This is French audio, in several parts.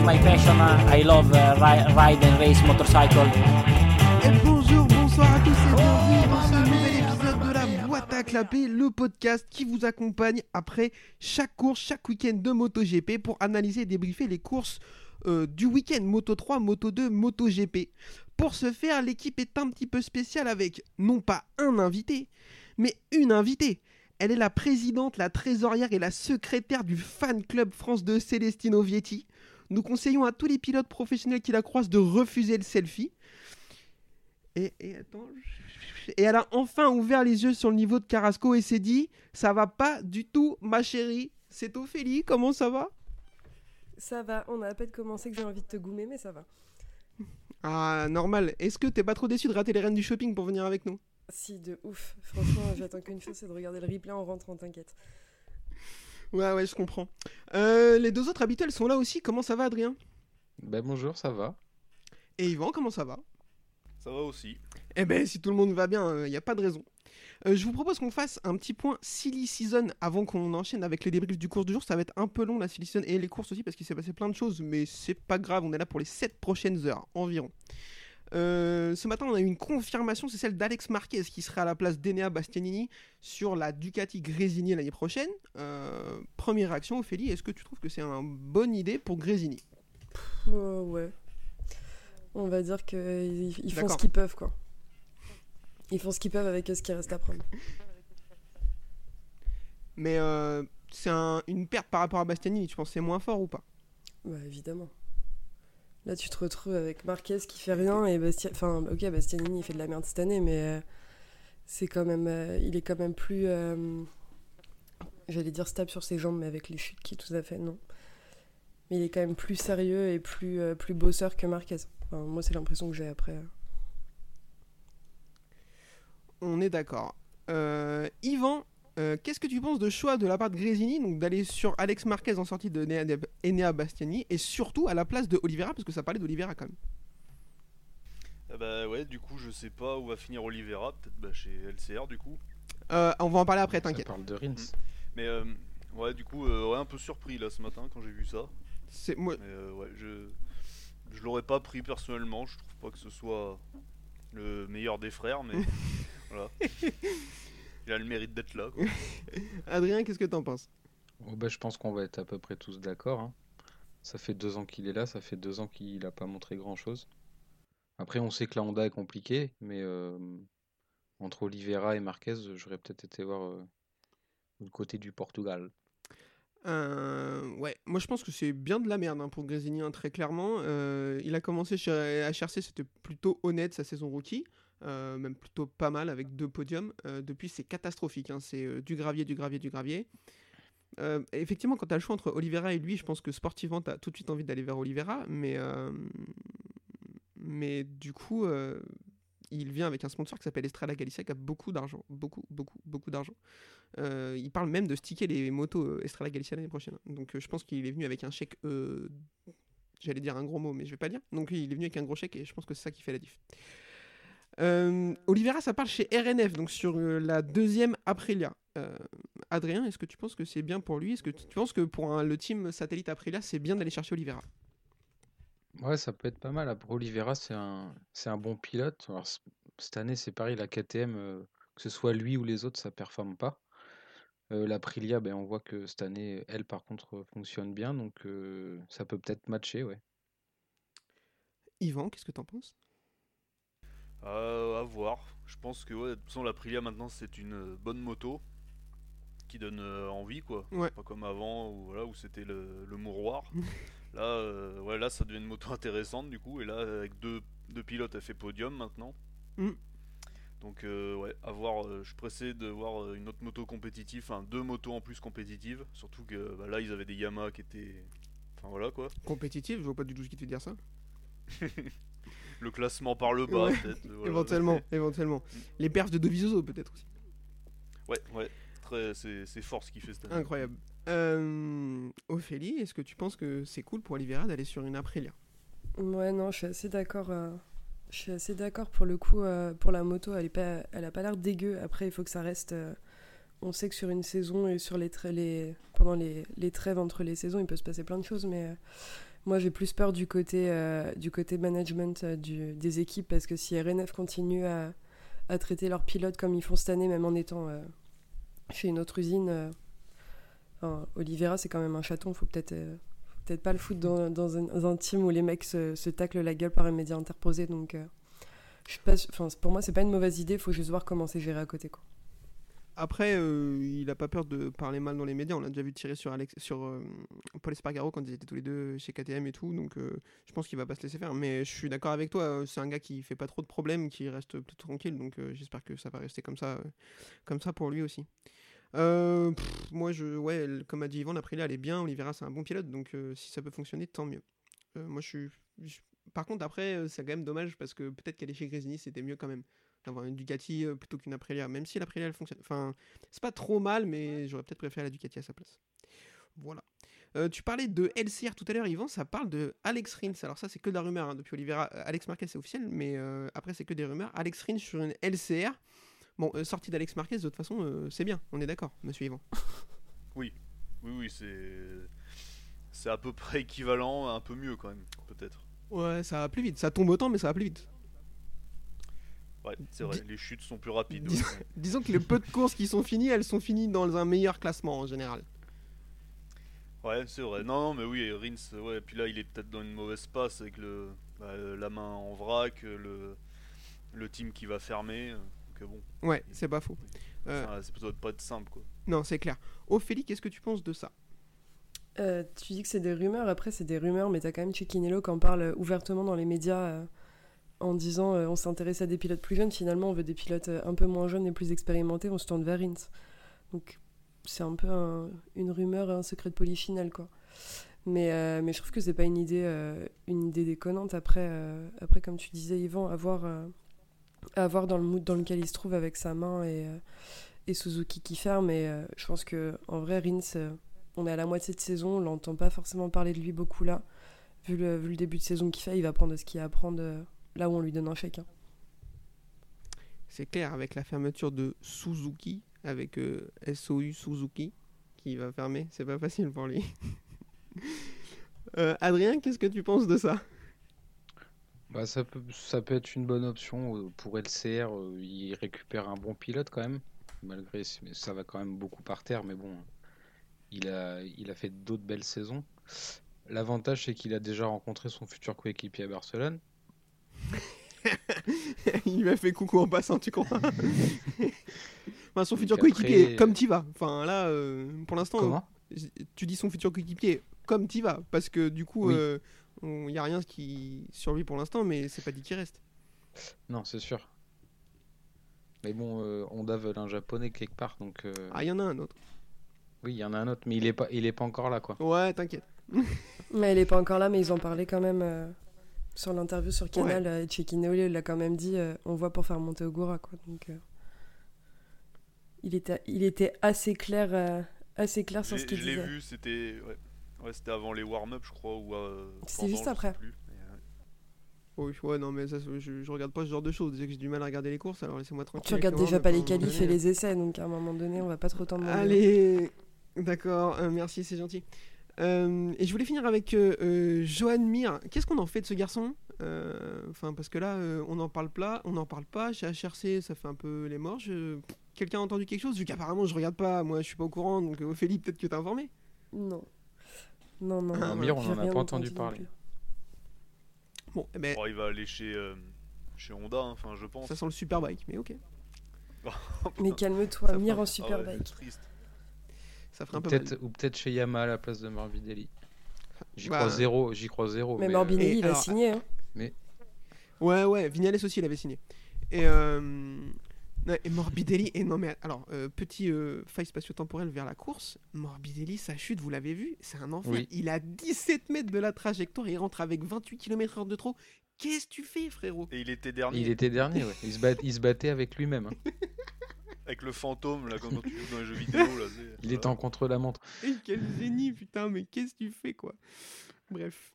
is my passion. I love uh, ri- ride and race motorcycle. Bonjour, bonsoir à tous et bienvenue dans ce nouvel épisode de la boîte à clapper, le podcast qui vous accompagne après chaque course, chaque week-end de MotoGP pour analyser et débriefer les courses euh, du week-end Moto 3, Moto 2, MotoGP. Pour ce faire, l'équipe est un petit peu spéciale avec non pas un invité, mais une invitée. Elle est la présidente, la trésorière et la secrétaire du fan club France 2 Celestino Vietti. Nous conseillons à tous les pilotes professionnels qui la croisent de refuser le selfie. Et, et attends. Et elle a enfin ouvert les yeux sur le niveau de Carrasco et s'est dit Ça va pas du tout, ma chérie. C'est Ophélie, comment ça va? Ça va, on a à peine commencé que j'ai envie de te goumer, mais ça va. Ah, normal. Est-ce que t'es pas trop déçu de rater les reines du shopping pour venir avec nous? Si, de ouf. Franchement, j'attends qu'une chose, c'est de regarder le replay en rentrant, t'inquiète. Ouais, ouais, je comprends. Euh, les deux autres habituels sont là aussi. Comment ça va, Adrien? Ben bonjour, ça va. Et Yvan, comment ça va? Ça va aussi. Eh ben, si tout le monde va bien, il n'y a pas de raison. Euh, je vous propose qu'on fasse un petit point silly season avant qu'on enchaîne avec les débriefs du cours du jour. Ça va être un peu long la silly season et les courses aussi parce qu'il s'est passé plein de choses, mais c'est pas grave, on est là pour les 7 prochaines heures environ. Euh, ce matin, on a eu une confirmation, c'est celle d'Alex Marquez qui serait à la place d'Enea Bastianini sur la Ducati Grésini l'année prochaine. Euh, première réaction, Ophélie, est-ce que tu trouves que c'est une bonne idée pour Grésini Oh, ouais. On va dire qu'ils ils font ce qu'ils peuvent, quoi. Ils font ce qu'ils peuvent avec ce qui reste à prendre. Mais euh, c'est un- une perte par rapport à Bastianini, tu penses que c'est moins fort ou pas? Bah, évidemment. Là, tu te retrouves avec Marquez qui fait rien et Bastia... Enfin, ok, Bastianini, il fait de la merde cette année, mais euh, c'est quand même... euh, il est quand même plus... euh, J'allais dire stable sur ses jambes, mais avec les chutes qui tout à fait, non. Mais il est quand même plus sérieux et plus, plus bosseur que Marquez. Enfin, moi, c'est l'impression que j'ai après. euh. On est d'accord. Yvan, euh, qu'est-ce que tu penses de choix de la part de Grésini donc d'aller sur Alex Marquez en sortie de Enea, Enea Bastiani et surtout à la place de Oliveira parce que ça parlait d'Oliveira quand même. Ah bah ouais, du coup, je sais pas où va finir Oliveira, peut-être bah, chez LCR du coup. Euh, on va en parler après, Ça t'inquiète. parle de Rins. Mais euh, ouais, du coup, euh, ouais, un peu surpris là ce matin quand j'ai vu ça. C'est moi. Mais euh, ouais, je je l'aurais pas pris personnellement. Je trouve pas que ce soit le meilleur des frères, mais voilà. Il a le mérite d'être là. Quoi. Adrien, qu'est-ce que t'en penses? Oh, ben, je pense qu'on va être à peu près tous d'accord. hein. Ça fait deux ans qu'il est là, ça fait deux ans qu'il n'a pas montré grand-chose. Après, on sait que la Honda est compliquée, mais euh, entre Oliveira et Marquez, j'aurais peut-être été voir euh, le côté du Portugal. Euh, ouais, moi je pense que c'est bien de la merde hein, pour Grésini, hein, très clairement. Euh, il a commencé chez HRC, c'était plutôt honnête sa saison rookie, euh, même plutôt pas mal avec deux podiums. Euh, depuis, c'est catastrophique, hein, c'est euh, du gravier, du gravier, du gravier. Effectivement, quand tu as le choix entre Oliveira et lui, je pense que sportivement, tu as tout de suite envie d'aller vers Oliveira, mais, mais du coup, il vient avec un sponsor qui s'appelle Estrella Galicia qui a beaucoup d'argent, beaucoup, beaucoup, beaucoup d'argent. Il parle même de sticker les motos Estrella Galicia l'année prochaine. Donc je pense qu'il est venu avec un chèque. J'allais dire un gros mot, mais je vais pas dire. Donc il est venu avec un gros chèque et je pense que c'est ça qui fait la diff. Euh, Oliveira, ça parle chez RNF, donc sur euh, la deuxième Aprilia. Euh, Adrien, est-ce que tu penses que c'est bien pour lui? Est-ce que tu tu penses que pour un- le team satellite Aprilia, c'est bien d'aller chercher Oliveira Ouais, ça peut être pas mal. Après, Oliveira, c'est un, bon pilote. Alors, cette année, c'est pareil, la KTM, euh, que ce soit lui ou les autres, ça performe pas. Euh, l'Aprilia, ben, on voit que cette année, elle, par contre, fonctionne bien, donc euh, ça peut peut-être matcher, ouais. Yvan, qu'est-ce que t'en penses? Euh, à voir. Je pense que ouais, de toute façon, l'Aprilia maintenant c'est une euh, bonne moto qui donne euh, envie quoi. Ouais. Pas comme avant où, voilà, où c'était le, le mouroir. là, euh, ouais, là ça devient une moto intéressante du coup. Et là, avec deux, deux pilotes, elle fait podium maintenant. Mm. Donc ouais, à voir. je suis pressé de voir une autre moto compétitive, enfin deux motos en plus compétitives. Surtout que bah, là ils avaient des Yamaha qui étaient, enfin voilà quoi. Compétitif, je vois pas du tout ce qui te fait dire ça. Le classement par le bas Ouais, peut-être. voilà. éventuellement, éventuellement. Les perfs de Dovizioso peut-être aussi. Ouais, ouais. Très, c'est, c'est fort ce qu'il fait cette année. Incroyable. Euh, Ophélie, est-ce que tu penses que c'est cool pour Oliveira d'aller sur une Aprilia? Ouais, non, je suis assez d'accord. euh, Je suis assez d'accord pour le coup. euh, pour la moto, elle, est pas, elle a pas l'air dégueu. Après, il faut que ça reste. euh, on sait que sur une saison et sur les, tra- les pendant les, les trêves entre les saisons, il peut se passer plein de choses. Mais, euh, Moi, j'ai plus peur du côté, euh, du côté management euh, des équipes parce que si RNF continue à, à traiter leurs pilotes comme ils font cette année, même en étant euh, chez une autre usine, Oliveira, c'est quand même un chaton. Faut peut-être faut peut-être pas le foutre dans, dans un, team où les mecs se, se taclent la gueule par un média interposé. Donc, pas, pour moi, c'est pas une mauvaise idée. Faut juste voir comment c'est géré à côté. Quoi. Après, euh, il a pas peur de parler mal dans les médias. On l'a déjà vu tirer sur, Alex, sur euh, Paul Espargaro quand ils étaient tous les deux chez KTM et tout. Donc, euh, je pense qu'il va pas se laisser faire. Mais je suis d'accord avec toi. C'est un gars qui fait pas trop de problèmes, qui reste plutôt tranquille. Donc, j'espère que ça va rester comme ça, comme ça pour lui aussi. Moi, je, ouais, comme a dit Yvan, Aprilia, elle est bien. Oliveira, c'est un bon pilote. Donc, si ça peut fonctionner, tant mieux. Moi, je suis. Par contre, après, c'est quand même dommage parce que peut-être qu'aller chez Grésini, c'était mieux quand même d'avoir une Ducati euh, plutôt qu'une Aprilia. Même si l'Aprilia, elle fonctionne. Enfin, c'est pas trop mal, mais j'aurais peut-être préféré la Ducati à sa place. Voilà. Euh, tu parlais de LCR tout à l'heure, Yvan, ça parle de Alex Rins. Alors ça, c'est que de la rumeur hein, depuis Oliveira. Euh, Alex Marquez, c'est officiel, mais euh, après, c'est que des rumeurs. Alex Rins sur une LCR. Bon, euh, sortie d'Alex Marquez, de toute façon, c'est bien. On est d'accord, monsieur Yvan. Oui, oui, c'est. C'est à peu près équivalent, un peu mieux quand même, peut-être. Ouais, ça va plus vite. Ça tombe autant, mais ça va plus vite. Ouais, c'est vrai, Dis- les chutes sont plus rapides. Dis- ouais. Disons que les peu de courses qui sont finies, elles sont finies dans un meilleur classement en général. Ouais, c'est vrai. Non, non, mais oui, Rins, ouais, puis là, il est peut-être dans une mauvaise passe avec le, bah, la main en vrac, le, le team qui va fermer. euh, Donc, euh, bon, Ouais, c'est pas faux. Euh, ça, ça doit pas être simple, quoi. Non, c'est clair. Ophélie, qu'est-ce que tu penses de ça? Euh, tu dis que c'est des rumeurs, après c'est des rumeurs, mais t'as quand même Cecchiniello qui en parle euh, ouvertement dans les médias euh, en disant euh, on s'intéresse à des pilotes plus jeunes, finalement on veut des pilotes euh, un peu moins jeunes et plus expérimentés, on se tourne vers Rins. Donc c'est un peu un- une rumeur, un secret de polichinelle quoi. Mais, euh, mais je trouve que c'est pas une idée, une idée déconnante. Après, après, comme tu disais, Yvan, à voir, euh, à voir dans le mood dans lequel il se trouve avec sa main et, et Suzuki qui ferme. Mais euh, je pense que en vrai, Rins, on est à la moitié de saison, on l'entend pas forcément parler de lui beaucoup là. Vu le, vu le début de saison qu'il fait, il va prendre ce qu'il y a à prendre là où on lui donne un chèque. hein. C'est clair, avec la fermeture de Suzuki, avec euh, SOU Suzuki, qui va fermer, c'est pas facile pour lui. Euh, Adrien, qu'est-ce que tu penses de ça? Bah, ça peut, ça peut être une bonne option euh, pour LCR. Il récupère un bon pilote quand même, malgré ça va quand même beaucoup par terre. Mais bon, il a, il a fait d'autres belles saisons. L'avantage, c'est qu'il a déjà rencontré son futur coéquipier à Barcelone. Il lui a fait coucou en passant, tu crois Enfin, son futur après- coéquipier, comme t'y vas. Enfin, là, euh, pour l'instant, Comment euh, tu dis son futur coéquipier, comme t'y vas. Parce que du coup, Oui. il n'y a rien qui sur lui pour l'instant, mais c'est pas dit qu'il reste. Non, c'est sûr. Mais bon, euh, Honda veut un japonais quelque part, donc euh, Ah, il y en a un autre. oui, il y en a un autre, mais il est pas, il est pas encore là, quoi. Ouais, t'inquiète. Mais elle est pas encore là, mais ils en parlaient quand même euh, sur l'interview sur Canal. euh, et Cecchiniello il l'a quand même dit euh, on voit pour faire monter Ogura. Quoi. Donc, euh, il, était, il était assez clair, euh, assez clair sur ce qu'il je l'ai disait. vu, c'était. Ouais. Ouais, c'était avant les warm-up, je crois, ou. euh, C'était juste après. Oui, ouais, non, mais ça, je, je regarde pas ce genre de choses. Déjà que j'ai du mal à regarder les courses, alors laissez-moi tranquille. Tu regardes déjà pas un les qualifs et les essais, donc à un moment donné, on va pas trop t'en demander. Allez, d'accord, euh, merci, c'est gentil. Euh, et je voulais finir avec euh, euh, Johan Mir. Qu'est-ce qu'on en fait de ce garçon? Euh, Enfin, parce que là, euh, on n'en parle pas, on n'en parle pas. Chez HRC, ça fait un peu les morts. Je- Quelqu'un a entendu quelque chose? Vu qu'apparemment, je regarde pas. Moi, je suis pas au courant. Donc, Ophélie, peut-être que t'as informé. Non. Non, non. Ah, non, Mir, on j'ai en a pas entendu parler. Bon, eh ben, bon, il va aller chez, euh, chez Honda, hein, enfin, je pense. ça sent le superbike, mais ok. Mais calme-toi, Mir en Ah ouais, superbike. triste. Ça ferait un Ou peu mal. peut-être, ou peut-être chez Yamaha à la place de Morbidelli. J'y Bah, crois zéro, j'y crois zéro. Mais mais, Morbidelli, Et il a alors- signé. Hein. Ouais, ouais, Vignales aussi, il avait signé. Et, euh, et Morbidelli, et non mais alors, euh, petit euh, faille spatio-temporelle vers la course, Morbidelli, sa chute, vous l'avez vu, c'est un enfer. Oui. Il a 17 mètres de la trajectoire, il rentre avec 28 km/h de trop. Qu'est-ce que tu fais, frérot? Et il était dernier. Il était dernier, ouais. Il se, bat- il se battait avec lui-même. hein. Avec le fantôme, là, quand tu joues dans les jeux vidéo, là. Il était en contre-la-montre. Et quel génie, putain, mais qu'est-ce que tu fais, quoi? Bref.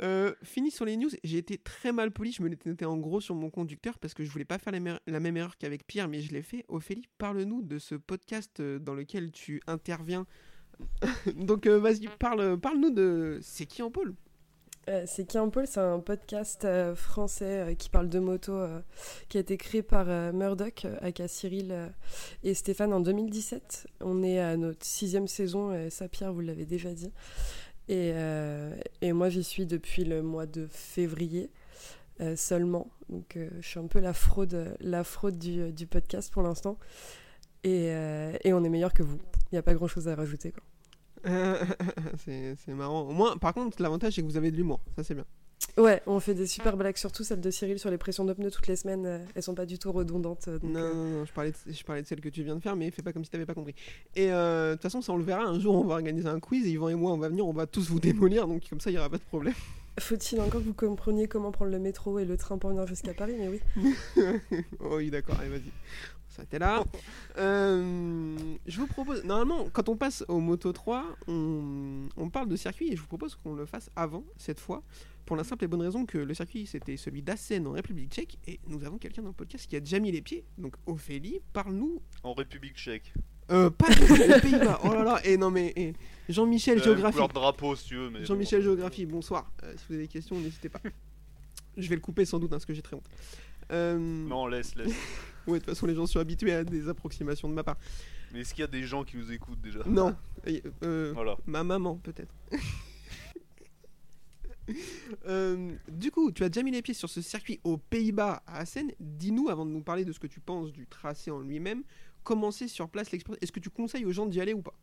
Euh, fini sur les news, j'ai été très mal poli, je me l'étais noté en gros sur mon conducteur parce que je voulais pas faire la, la même erreur qu'avec Pierre, mais je l'ai fait. Ophélie, parle-nous de ce podcast euh, dans lequel tu interviens. Donc euh, vas-y, parle, parle-nous de... C'est qui en pôle? Euh, c'est Kian Paul, c'est un podcast euh, français euh, qui parle de moto, euh, qui a été créé par euh, Murdoch, euh, aka Cyril euh, et Stéphane en 2017. On est à notre sixième saison, et vous l'avez déjà dit. Et, euh, moi j'y suis depuis le mois de février euh, seulement. Donc euh, je suis un peu la fraude, la fraude du, podcast pour l'instant. Et, euh, on est meilleur que vous. Il n'y a pas grand chose à rajouter. c'est marrant. Au moins, par contre, l'avantage c'est que vous avez de l'humour. Ça c'est bien. Ouais, on fait des super blagues, surtout celle de Cyril sur les pressions de pneus toutes les semaines. euh, elles sont pas du tout redondantes. euh, donc, Non, euh, non, non, je parlais, de, je parlais de celle que tu viens de faire, mais fais pas comme si t'avais pas compris. Et euh, de toute façon, ça on le verra. Un jour, on va organiser un quiz et Yvan et moi, on va venir, on va tous vous démolir, donc comme ça, il y aura pas de problème. Faut-il encore que vous compreniez comment prendre le métro et le train pour venir jusqu'à Paris? Mais oui. oh oui, d'accord, allez, vas-y. T'es là. Euh, je vous propose. Normalement, quand on passe au Moto 3, on, on parle de circuit et je vous propose qu'on le fasse avant, cette fois, pour la simple et bonne raison que le circuit c'était celui d'Assen en République tchèque et nous avons quelqu'un dans le podcast qui a déjà mis les pieds. Donc, Ophélie, parle-nous. En République tchèque. Euh, pas les Pays-Bas. Oh là là, et non mais. et Jean-Michel, Euh, géographie. drapeau si tu veux, mais. Jean-Michel bon. Géographie, bonsoir. Euh, si vous avez des questions, n'hésitez pas. Je vais le couper sans doute, hein, parce que j'ai très honte. Euh, Non, laisse, laisse. Ouais, de toute façon, les gens sont habitués à des approximations de ma part. Mais est-ce qu'il y a des gens qui nous écoutent déjà? Non. Euh, Voilà. ma maman, peut-être. Euh, du coup, tu as déjà mis les pieds sur ce circuit aux Pays-Bas, à Assen. Dis-nous, avant de nous parler de ce que tu penses du tracé en lui-même, comment c'est sur place l'expérience Est-ce que tu conseilles aux gens d'y aller ou pas?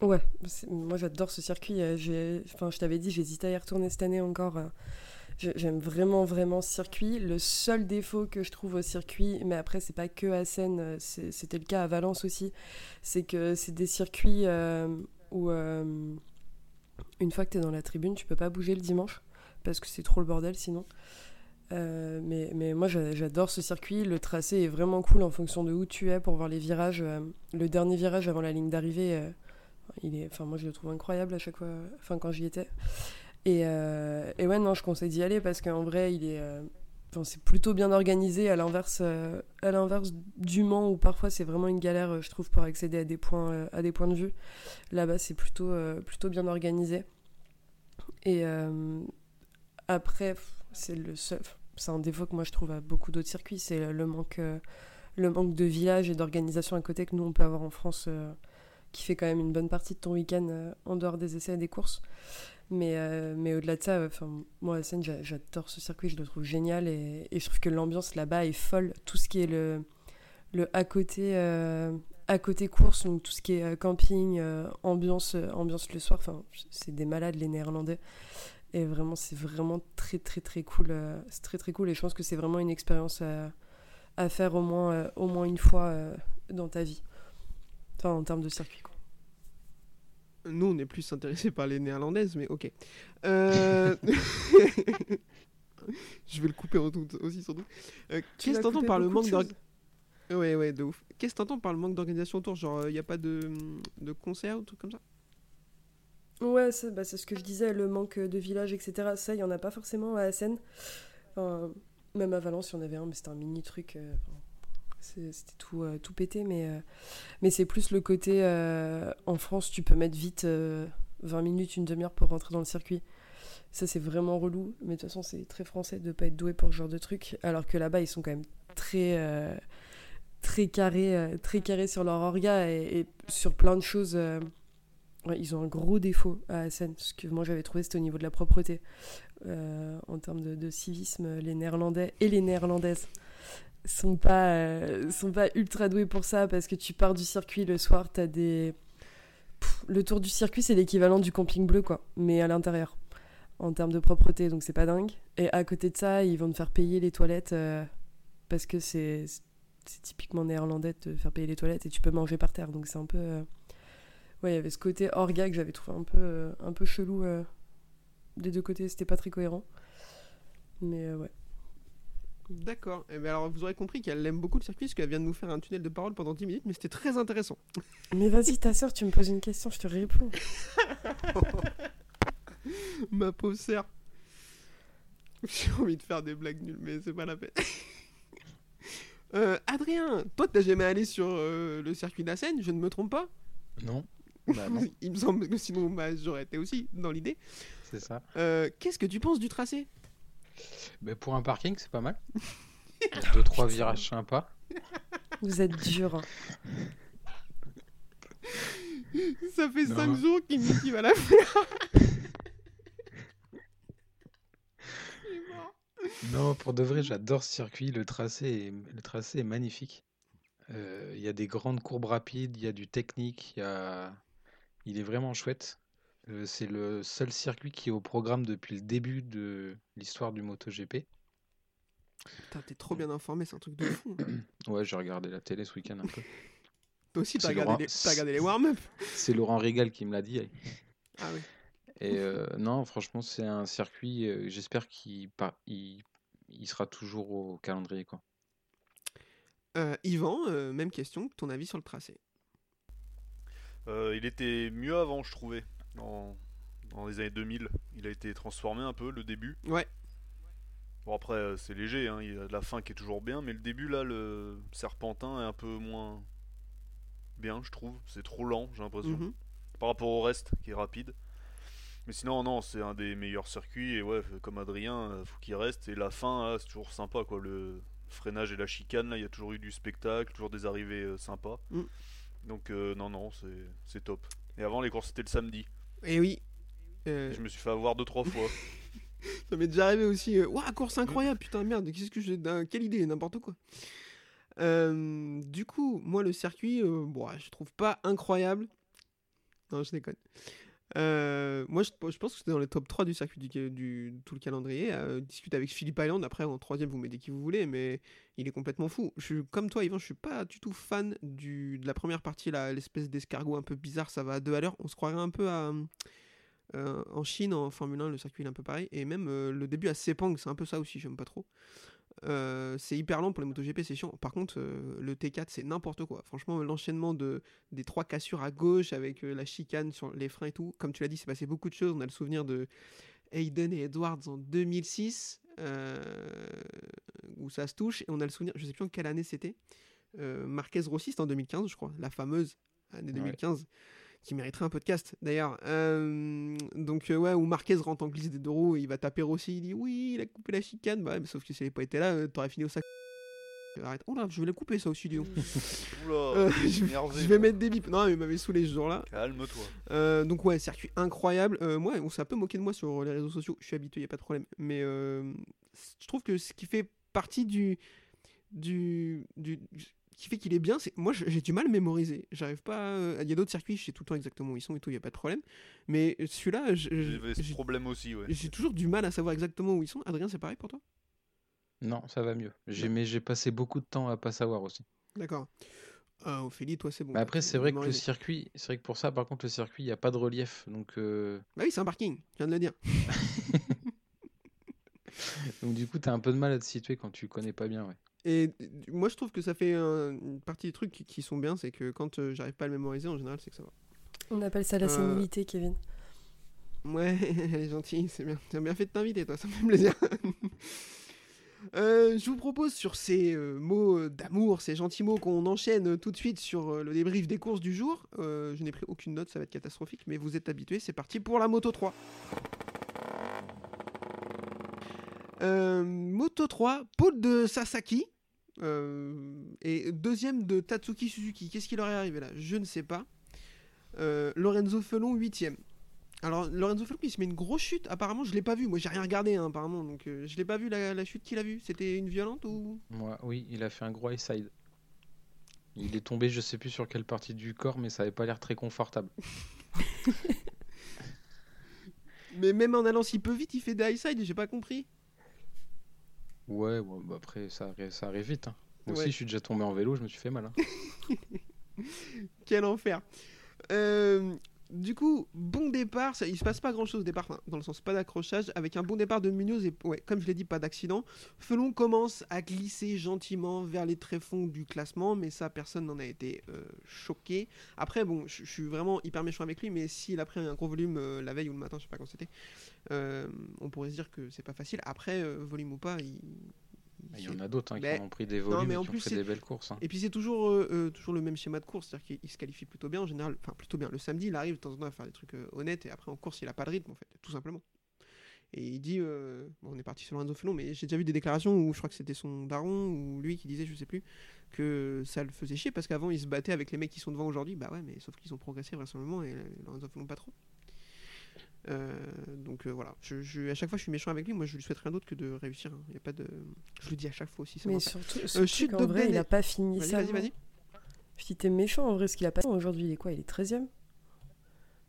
Ouais, moi j'adore ce circuit. euh, Enfin, je t'avais dit, j'hésitais à y retourner cette année encore. J'ai- J'aime vraiment, vraiment ce circuit. Le seul défaut que je trouve au circuit, mais après, c'est pas que à Seine, euh, c'était le cas à Valence aussi, c'est que c'est des circuits euh, où, euh, une fois que tu es dans la tribune, tu peux pas bouger le dimanche parce que c'est trop le bordel sinon. Mais, mais moi j'a- j'adore ce circuit, le tracé est vraiment cool en fonction de où tu es pour voir les virages. le dernier virage avant la ligne d'arrivée, il est, enfin moi je le trouve incroyable à chaque fois, enfin quand j'y étais. Et, euh, et ouais non, je conseille d'y aller parce qu'en vrai il est, euh, c'est plutôt bien organisé à l'inverse, euh, à l'inverse du Mans où parfois c'est vraiment une galère, je trouve, pour accéder à des points, à des points de vue. Là-bas c'est plutôt, plutôt bien organisé. Et après c'est le un défaut que moi je trouve à beaucoup d'autres circuits, c'est le manque, le manque de village et d'organisation à côté que nous on peut avoir en France. qui fait quand même une bonne partie de ton week-end en dehors des essais et des courses. Mais, euh, mais au-delà de ça, enfin moi, Seine, j'a- j'adore ce circuit, je le trouve génial et, je trouve que l'ambiance là-bas est folle. Tout ce qui est le, le à côté, euh, à côté course, donc tout ce qui est euh, camping, ambiance, ambiance le soir, c'est des malades les Néerlandais. Et vraiment, c'est vraiment très très très cool. c'est très très cool et je pense que c'est vraiment une expérience à, faire au moins, au moins une fois dans ta vie. En termes de circuit. Nous, on est plus intéressés par les néerlandaises, mais ok. Euh, Je vais le couper en tout- aussi, sans doute. Euh, Qu'est-ce que t'entends par le manque d'organisation. Ouais, ouais, de ouf. Qu'est-ce que t'entends par le manque d'organisation autour Genre, il n'y a pas de, de concert ou trucs comme ça? Ouais, c'est bah, c'est ce que je disais, le manque de village, etc. Ça, il n'y en a pas forcément à Assen. Enfin, même à Valence, il y en avait un, mais c'était un mini truc. euh, enfin, c'était tout, euh, tout pété, mais, euh, mais c'est plus le côté. euh, en France, tu peux mettre vite euh, 20 minutes, une demi-heure pour rentrer dans le circuit. Ça, c'est vraiment relou. Mais de toute façon, c'est très français de pas être doué pour ce genre de truc. Alors que là-bas, ils sont quand même très. très carrés, très carrés sur leur orga et, sur plein de choses. ils ont un gros défaut à Assen. Ce que moi j'avais trouvé, c'était au niveau de la propreté. En termes de civisme, les Néerlandais et les Néerlandaises sont pas, euh, sont pas ultra doués pour ça parce que tu pars du circuit le soir, t'as des. Le tour du circuit, c'est l'équivalent du camping bleu, quoi, mais à l'intérieur, en termes de propreté, donc c'est pas dingue. Et à côté de ça, ils vont te faire payer les toilettes euh, parce que c'est c'est typiquement néerlandais de faire payer les toilettes et tu peux manger par terre, donc c'est un peu. euh, Ouais, il y avait ce côté orga que j'avais trouvé un peu, un peu chelou des deux côtés, c'était pas très cohérent. Mais ouais. D'accord. Et ben alors, vous aurez compris qu'elle aime beaucoup le circuit parce qu'elle vient de nous faire un tunnel de parole pendant 10 minutes, mais c'était très intéressant. Mais vas-y, ta soeur, tu me poses une question, je te réponds. Ma pauvre sœur. J'ai envie de faire des blagues nulles, mais c'est pas la peine. Euh, Adrien, toi, t'as jamais allé sur euh, le circuit d'Assen, je ne me trompe pas? Non. Bah non, Il me semble que sinon bah, j'aurais été aussi dans l'idée. c'est ça. Euh, Qu'est-ce que tu penses du tracé? Mais pour un parking, c'est pas mal. Il y a Deux, trois virages sympas. Vous êtes dur. Ça fait Non. 5 jours qu'il me dit qu'il va la faire. Il est mort. Non, pour de vrai, j'adore ce circuit. Le tracé est, le tracé est magnifique. Euh, Il y a des grandes courbes rapides, il y a du technique, il y a... il est vraiment chouette. Euh, c'est le seul circuit qui est au programme depuis le début de l'histoire du MotoGP. Putain, t'es trop bien informé, c'est un truc de fou. Ouais, j'ai regardé la télé ce week-end un peu. Toi aussi, t'as C'est regardé, Laurent- les... t'as regardé les warm-up. C'est Laurent Régal qui me l'a dit. Ah oui. Et euh, non, franchement, c'est un circuit. euh, J'espère qu'il pa- il, il sera toujours au calendrier. Quoi. Euh, Yvan, euh, même question, ton avis sur le tracé? Euh, il était mieux avant, je trouvais. Dans, dans les années 2000, il a été transformé un peu, le début. Ouais. Bon, après, euh, c'est léger, hein, il y a la fin qui est toujours bien, mais le début, là, le serpentin est un peu moins bien, je trouve. C'est trop lent, j'ai l'impression. Mhm. Par rapport au reste, qui est rapide. Mais sinon, non, c'est un des meilleurs circuits, et ouais, comme Adrien, euh, faut qu'il reste. Et la fin, c'est toujours sympa, quoi. Le freinage et la chicane, là, il y a toujours eu du spectacle, toujours des arrivées euh, sympas. Mm. Donc, euh, non, non, c'est top. Et avant, les courses, c'était le samedi. Et oui. Euh, Je me suis fait avoir deux, trois fois. Ça m'est déjà arrivé aussi. Ouah, course incroyable, putain, merde, qu'est-ce que j'ai. Quelle idée, n'importe quoi. Euh, du coup, moi, le circuit, euh, bon, je trouve pas incroyable. Non, je déconne. Euh, moi, je, pense que c'était dans les top 3 du circuit du, du- tout le calendrier. Euh, discute avec Philippe Island. Après, en troisième, vous mettez qui vous voulez, mais il est complètement fou. Je suis comme toi, Yvan, je suis pas du tout fan de la première partie, l'espèce d'escargot un peu bizarre. Ça va à deux à l'heure. On se croirait un peu euh, en Chine, en Formule 1, le circuit est un peu pareil. Et même le début à Sepang, c'est un peu ça aussi, j'aime pas trop. Euh, c'est hyper lent pour les MotoGP, c'est chiant. Par contre, euh, le T4, c'est n'importe quoi. Franchement, l'enchaînement de, des trois cassures à gauche avec euh, la chicane sur les freins et tout, comme tu l'as dit, c'est passé beaucoup de choses. On a le souvenir de Hayden et Edwards en 2006, euh, où ça se touche. Et on a le souvenir, je sais plus en quelle année c'était, Marquez Rossi, c'était en 2015, je crois, la fameuse année Ouais. 2015 qui mériterait un podcast d'ailleurs. Euh, donc euh, ouais, où Marquez rentre en glisse des deux roues et il va taper Rossi, il dit oui, il a coupé la chicane, bah mais sauf que s'il n'avait pas été là, euh, t'aurais fini au sac. Arrête, oh là, je vais la couper ça aussi, dis donc. Oula, je, énervé, je vais mettre des bips. Non, il m'avait saoulé ce jour-là. Calme-toi. Donc ouais, circuit incroyable. Moi, on s'est un peu moqué de moi sur les réseaux sociaux. Je suis habitué, y a pas de problème. Mais euh, je trouve que ce qui fait partie du du, du qui fait qu'il est bien, c'est moi j'ai du mal à mémoriser. J'arrive pas. euh, Il y a d'autres circuits, je sais tout le temps exactement où ils sont et tout, y a pas de problème. Mais celui-là, je- J'avais ce problème aussi, ouais. j'ai toujours du mal à savoir exactement où ils sont. Adrien, c'est pareil pour toi? Non, ça va mieux. J'ai, mais j'ai passé beaucoup de temps à pas savoir aussi. D'accord. Euh, Ophélie, toi c'est bon. Mais après, t'as c'est vrai que le circuit, c'est vrai que pour ça, par contre, le circuit, il n'y a pas de relief. Donc, euh, Bah oui, c'est un parking. Je viens de le dire. donc du coup, tu as un peu de mal à te situer quand tu connais pas bien. Ouais. Et moi, je trouve que ça fait une partie des trucs qui, qui sont bien, c'est que quand euh, j'arrive pas à le mémoriser, en général, c'est que ça va. On appelle ça la Euh, sénilité, Kevin. Ouais, elle est gentille, c'est bien. T'as bien fait de t'inviter, toi, ça me fait plaisir. Euh, je vous propose sur ces euh, mots d'amour, ces gentils mots qu'on enchaîne euh, tout de suite sur le débrief des courses du jour. Je n'ai pris aucune note, ça va être catastrophique, mais vous êtes habitués, c'est parti pour la Moto 3. Euh, Moto 3, pôle de Sasaki. Euh, et deuxième de Tatsuki Suzuki. Qu'est-ce qui leur est arrivé là? Je ne sais pas. Euh, Lorenzo Felon, huitième. Alors, Lorenzo Felon, il se met une grosse chute. Apparemment, je l'ai pas vu. Moi, j'ai rien regardé, hein, apparemment. Donc, euh, je l'ai pas vu la, la chute qu'il a vue. C'était une violente ou? Moi, oui, il a fait un gros high side. Il est tombé, je sais plus sur quelle partie du corps, mais ça avait pas l'air très confortable. Mais même en allant si peu vite, il fait des high side. J'ai pas compris. Ouais, ouais, bah après, ça, ça arrive vite. hein. Moi Ouais. aussi, je suis déjà tombé en vélo, je me suis fait mal. hein. Quel enfer. Euh, du coup, bon départ. Ça, il se passe pas grand chose au départ, dans le sens pas d'accrochage. Avec un bon départ de Munoz et, comme je l'ai dit, pas d'accident. Felon commence à glisser gentiment vers les tréfonds du classement, mais ça, personne n'en a été euh, choqué. Après, bon, je suis vraiment hyper méchant avec lui, mais s'il a pris un gros volume euh, la veille ou le matin, je sais pas quand c'était, euh, on pourrait se dire que c'est pas facile. Après, volume ou pas, il, Il y en a d'autres hein, Mais- qui ont pris des Non, volumes mais et en qui ont plus, fait c'est- des belles courses. hein. Et puis c'est toujours, euh, euh, toujours le même schéma de course, c'est-à-dire qu'il se qualifie plutôt bien en général, enfin plutôt bien. Le samedi, il arrive de temps en temps à faire des trucs euh, honnêtes et après en course, il a pas de rythme en fait, tout simplement. Et il dit, euh, bon, on est parti sur Lorenzo Felon, mais j'ai déjà vu des déclarations où je crois que c'était son daron ou lui qui disait, je sais plus, que ça le faisait chier parce qu'avant il se battait avec les mecs qui sont devant aujourd'hui. Bah ouais, mais sauf qu'ils ont progressé vraisemblablement et Lorenzo Felon pas trop. Euh, donc euh, voilà, je, je- à chaque fois je suis méchant avec lui, moi je lui souhaite rien d'autre que de réussir. hein. Y a pas de... Je le dis à chaque fois aussi. ça Mais surtout, surtout chute d'Ogden vrai, il a pas fini Vas-y, ça. vas-y, vas-y. Je dis, t'es méchant en vrai, ce qu'il a pas aujourd'hui. Il est quoi Il est 13ème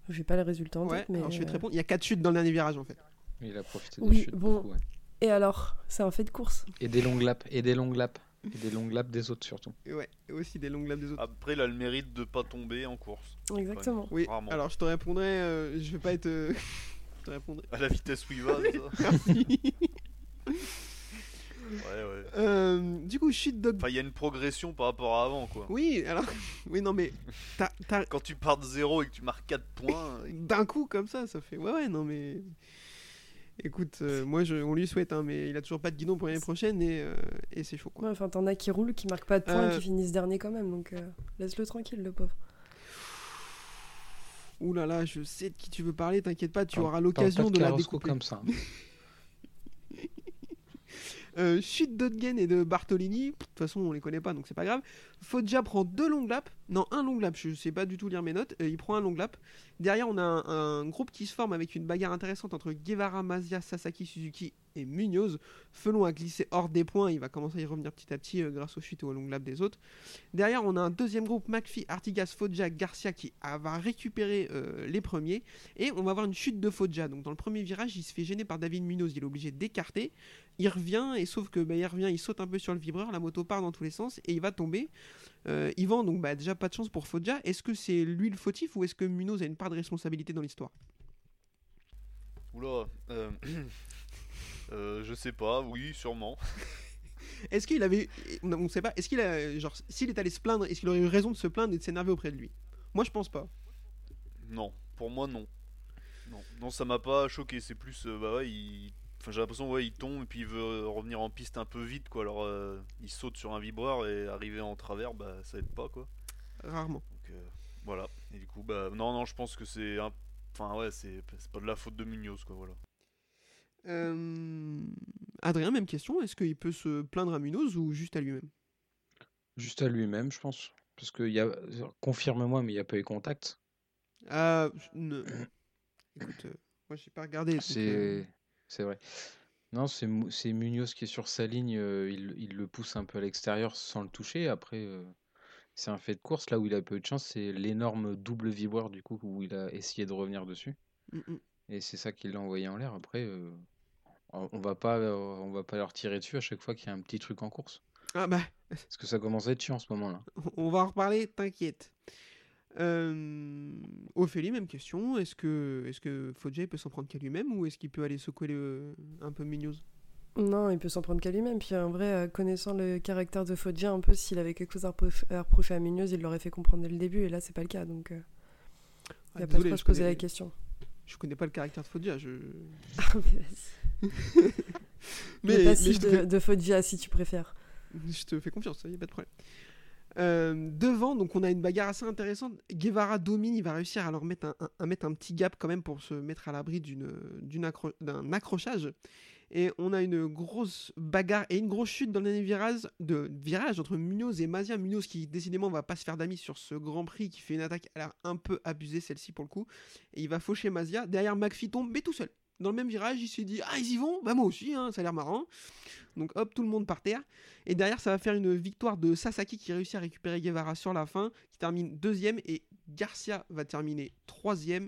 J'ai pas les résultats en Ouais, tête, mais. alors je vais te euh, répondre. Il y a 4 chutes dans le dernier virage en fait. Il a profité des Oui, chutes bon. beaucoup, ouais. Et alors? C'est un fait de course. Et des longues laps, et des longues laps, et des longues laps des autres surtout. Ouais, et aussi des longues lames des autres. Après, il a le mérite de pas tomber en course. Exactement. oui, rarement. alors je te répondrai, euh, je vais pas être. euh, je te répondrai. À la vitesse où il va, ça. Merci. Ouais, ouais. Euh, du coup, chute dog. Enfin, il y a une progression par rapport à avant, quoi. Oui, alors. Oui, non, mais. Quand tu pars de zéro et que tu marques 4 points, D'un coup, comme ça, ça fait. Ouais, ouais, non, mais. Écoute, euh, moi, je, on lui souhaite, hein, mais il a toujours pas de guidon pour l'année prochaine et, euh, et c'est chaud, quoi. Ouais, enfin, t'en as qui roulent, qui marquent pas de points, Euh. qui finissent dernier quand même. Donc euh, laisse-le tranquille, le pauvre. Ouh là là, je sais de qui tu veux parler, t'inquiète pas, tu auras l'occasion de la découper. comme ça. Euh, chute d'Odgen et de Bartolini, de toute façon on les connaît pas donc c'est pas grave. Foggia prend deux longues laps, non un long lap, je sais pas du tout lire mes notes, euh, il prend un long lap. Derrière on a un, groupe qui se forme avec une bagarre intéressante entre Guevara, Mazia, Sasaki, Suzuki et Munoz. Felon a glissé hors des points, il va commencer à y revenir petit à petit euh, grâce aux chutes et aux long laps des autres. Derrière on a un deuxième groupe, McPhee, Artigas, Foggia, Garcia qui va récupérer euh, les premiers. Et on va avoir une chute de Foggia, donc dans le premier virage il se fait gêner par David Munoz, il est obligé d'écarter il revient et sauf que bah, il revient, il saute un peu sur le vibreur, la moto part dans tous les sens et il va tomber. Euh, Yvan, donc bah, déjà pas de chance pour Foggia. Est-ce que c'est lui le fautif ou est-ce que Munoz a une part de responsabilité dans l'histoire? Oula, euh, euh, je sais pas, oui, sûrement. Est-ce qu'il avait, on ne sait pas, est-ce qu'il a, genre, s'il est allé se plaindre, est-ce qu'il aurait eu raison de se plaindre et de s'énerver auprès de lui? Moi je pense pas. Non, pour moi, non. Non, non ça m'a pas choqué, c'est plus, euh, bah ouais, il... Enfin, j'ai l'impression, ouais, il tombe et puis il veut revenir en piste un peu vite, quoi. Alors, euh, il saute sur un vibreur et arriver en travers, bah, ça aide pas, quoi. Rarement. Donc, euh, voilà. Et du coup, bah, non, non, je pense que c'est un... Enfin, ouais, c'est c'est pas de la faute de Munoz, quoi, voilà. Euh, Adrien, même question. Est-ce qu'il peut se plaindre à Munoz ou juste à lui-même? Juste à lui-même, je pense. Parce que, il y a... confirme-moi, mais il n'y a pas eu contact. Ah, ne- Écoute, euh, moi j'ai pas regardé. donc, euh, C'est c'est vrai. Non, c'est Mu- c'est Munoz qui est sur sa ligne, euh, il, il le pousse un peu à l'extérieur sans le toucher. Après, euh, c'est un fait de course. Là où il a peu de chance, c'est l'énorme double vibreur du coup où il a essayé de revenir dessus. Et c'est ça qui l'a envoyé en l'air. Après, euh, on on va pas, on va pas leur tirer dessus à chaque fois qu'il y a un petit truc en course. Ah bah, Parce que ça commence à être chiant en ce moment-là. On va en reparler, t'inquiète. Euh, Ophélie, même question. Est-ce que, est que peut s'en prendre qu'à lui-même ou est-ce qu'il peut aller secouer le- un peu Munoz? Non, il peut s'en prendre qu'à lui-même. Puis en vrai, euh, connaissant le caractère de Foggia, un peu, s'il avait quelque chose à reprocher à Munoz, il l'aurait fait comprendre dès le début. Et là, c'est pas le cas. Donc, il Ah, n'y a pas à je se poser la question. Je connais pas le caractère de Foggia. Je... Ah, mais vas-y. Mais, le mais passif je, te de, de Foggia, si tu préfères. je te fais confiance, il n'y a pas de problème. Euh, devant, donc on a une bagarre assez intéressante. Guevara domine, il va réussir à leur mettre un, petit gap quand même pour se mettre à l'abri d'un accrochage. Et on a une grosse bagarre et une grosse chute dans le dernier virage, de, virage entre Munoz et Mazia. Munoz qui décidément va pas se faire d'amis sur ce Grand Prix qui fait une attaque à l'air un peu abusée celle-ci pour le coup. Et il va faucher Mazia. Derrière McPhee tombe mais tout seul. Dans le même virage, il s'est dit ah ils y vont, bah moi aussi, hein, ça a l'air marrant. Donc hop tout le monde par terre. Et derrière ça va faire une victoire de Sasaki qui réussit à récupérer Guevara sur la fin, qui termine deuxième et Garcia va terminer troisième.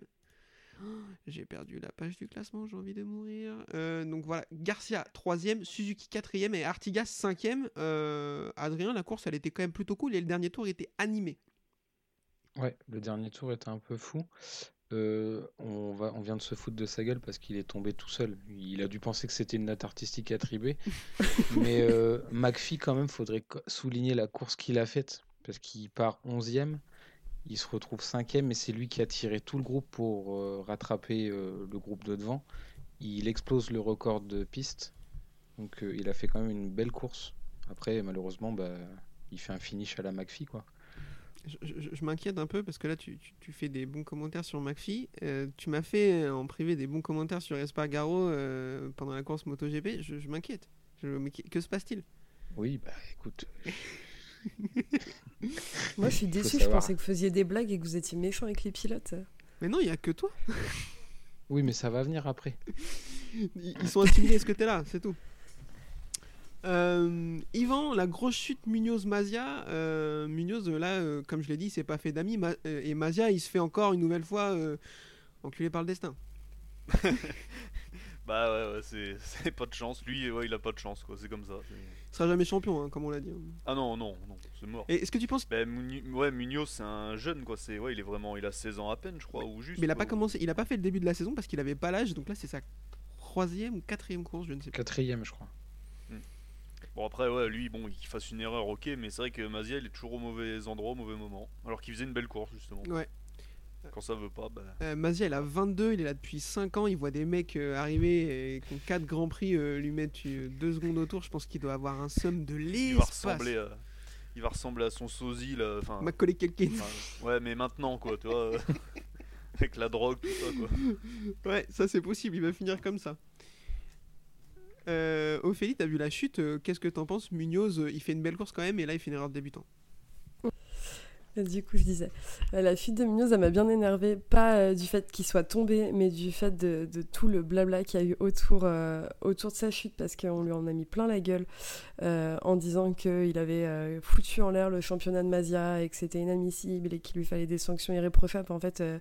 J'ai perdu la page du classement, j'ai envie de mourir. Euh, donc voilà, Garcia troisième, Suzuki quatrième et Artigas cinquième. Euh, Adrien, la course elle était quand même plutôt cool et le dernier tour était animé. Ouais, le dernier tour était un peu fou. Euh, on va, on vient de se foutre de sa gueule parce qu'il est tombé tout seul. Il a dû penser que c'était une note artistique attribuée. Mais euh, McPhee, quand même, faudrait souligner la course qu'il a faite. Parce qu'il part 11e, il se retrouve 5e, et c'est lui qui a tiré tout le groupe pour euh, rattraper euh, le groupe de devant. Il explose le record de piste Donc il a fait quand même une belle course. Après, malheureusement, bah, il fait un finish à la McPhee. Quoi. Je, je- je m'inquiète un peu parce que là, tu, tu- tu fais des bons commentaires sur McPhee. Euh, tu m'as fait euh, en privé des bons commentaires sur Espargaro euh, pendant la course MotoGP. Je, je m'inquiète. Mais que se passe-t-il? Oui, bah écoute, Moi, je suis déçu. Je pensais que vous faisiez des blagues et que vous étiez méchant avec les pilotes. Mais non, il y a que toi. oui, mais ça va venir après. Ils sont intimidés ce que t'es là, c'est tout. Euh, Yvan, la grosse chute Munoz-Mazia. euh, Munoz, là, euh, comme je l'ai dit, il s'est pas fait d'amis. Ma- euh, et Mazia, il se fait encore une nouvelle fois euh, enculé par le destin. Bah ouais, ouais c'est c'est pas de chance. Lui, ouais, il a pas de chance, quoi. C'est comme ça. c'est- Il sera jamais champion, hein, comme on l'a dit. Ah non, non, non, c'est mort. Et est-ce que tu penses Bah, Muni- ouais, Munoz, c'est un jeune, quoi. C'est, ouais, il est vraiment, il a 16 ans à peine, je crois, ou juste. Mais il a quoi. pas commencé, il a pas fait le début de la saison parce qu'il avait pas l'âge. Donc là, c'est sa troisième ou quatrième course, je ne sais pas. Quatrième, je crois. Bon après, ouais, lui, bon, qu'il fasse une erreur, ok, mais c'est vrai que Mazia, il est toujours au mauvais endroit, au mauvais moment. Alors qu'il faisait une belle course, justement. Ouais. Quand ça veut pas, bah. Euh, Mazia, il a 22, il est là depuis 5 ans. Il voit des mecs euh, arriver et qui ont 4 grands prix euh, lui mettre 2 secondes autour. Je pense qu'il doit avoir un somme de Il va l'espace. ressembler à. Il va ressembler à son sosie, là. Enfin. Macaulay Culkin. ouais, mais maintenant, quoi, tu vois. euh, Avec la drogue, tout ça, quoi. Ouais, ça c'est possible, il va finir comme ça. Euh, Ophélie, t'as vu la chute, euh, qu'est-ce que t'en penses? Munoz, euh, il fait une belle course quand même, et là il fait une erreur de débutant. Et Du coup, je disais, euh, la fuite de Munoz, elle m'a bien énervé pas euh, du fait qu'il soit tombé, mais du fait de, tout le blabla qu'il y a eu autour, euh, autour de sa chute, parce qu'on lui en a mis plein la gueule euh, en disant qu'il avait euh, foutu en l'air le championnat de Mazia et que c'était inadmissible et qu'il lui fallait des sanctions irréprochables. En fait, euh,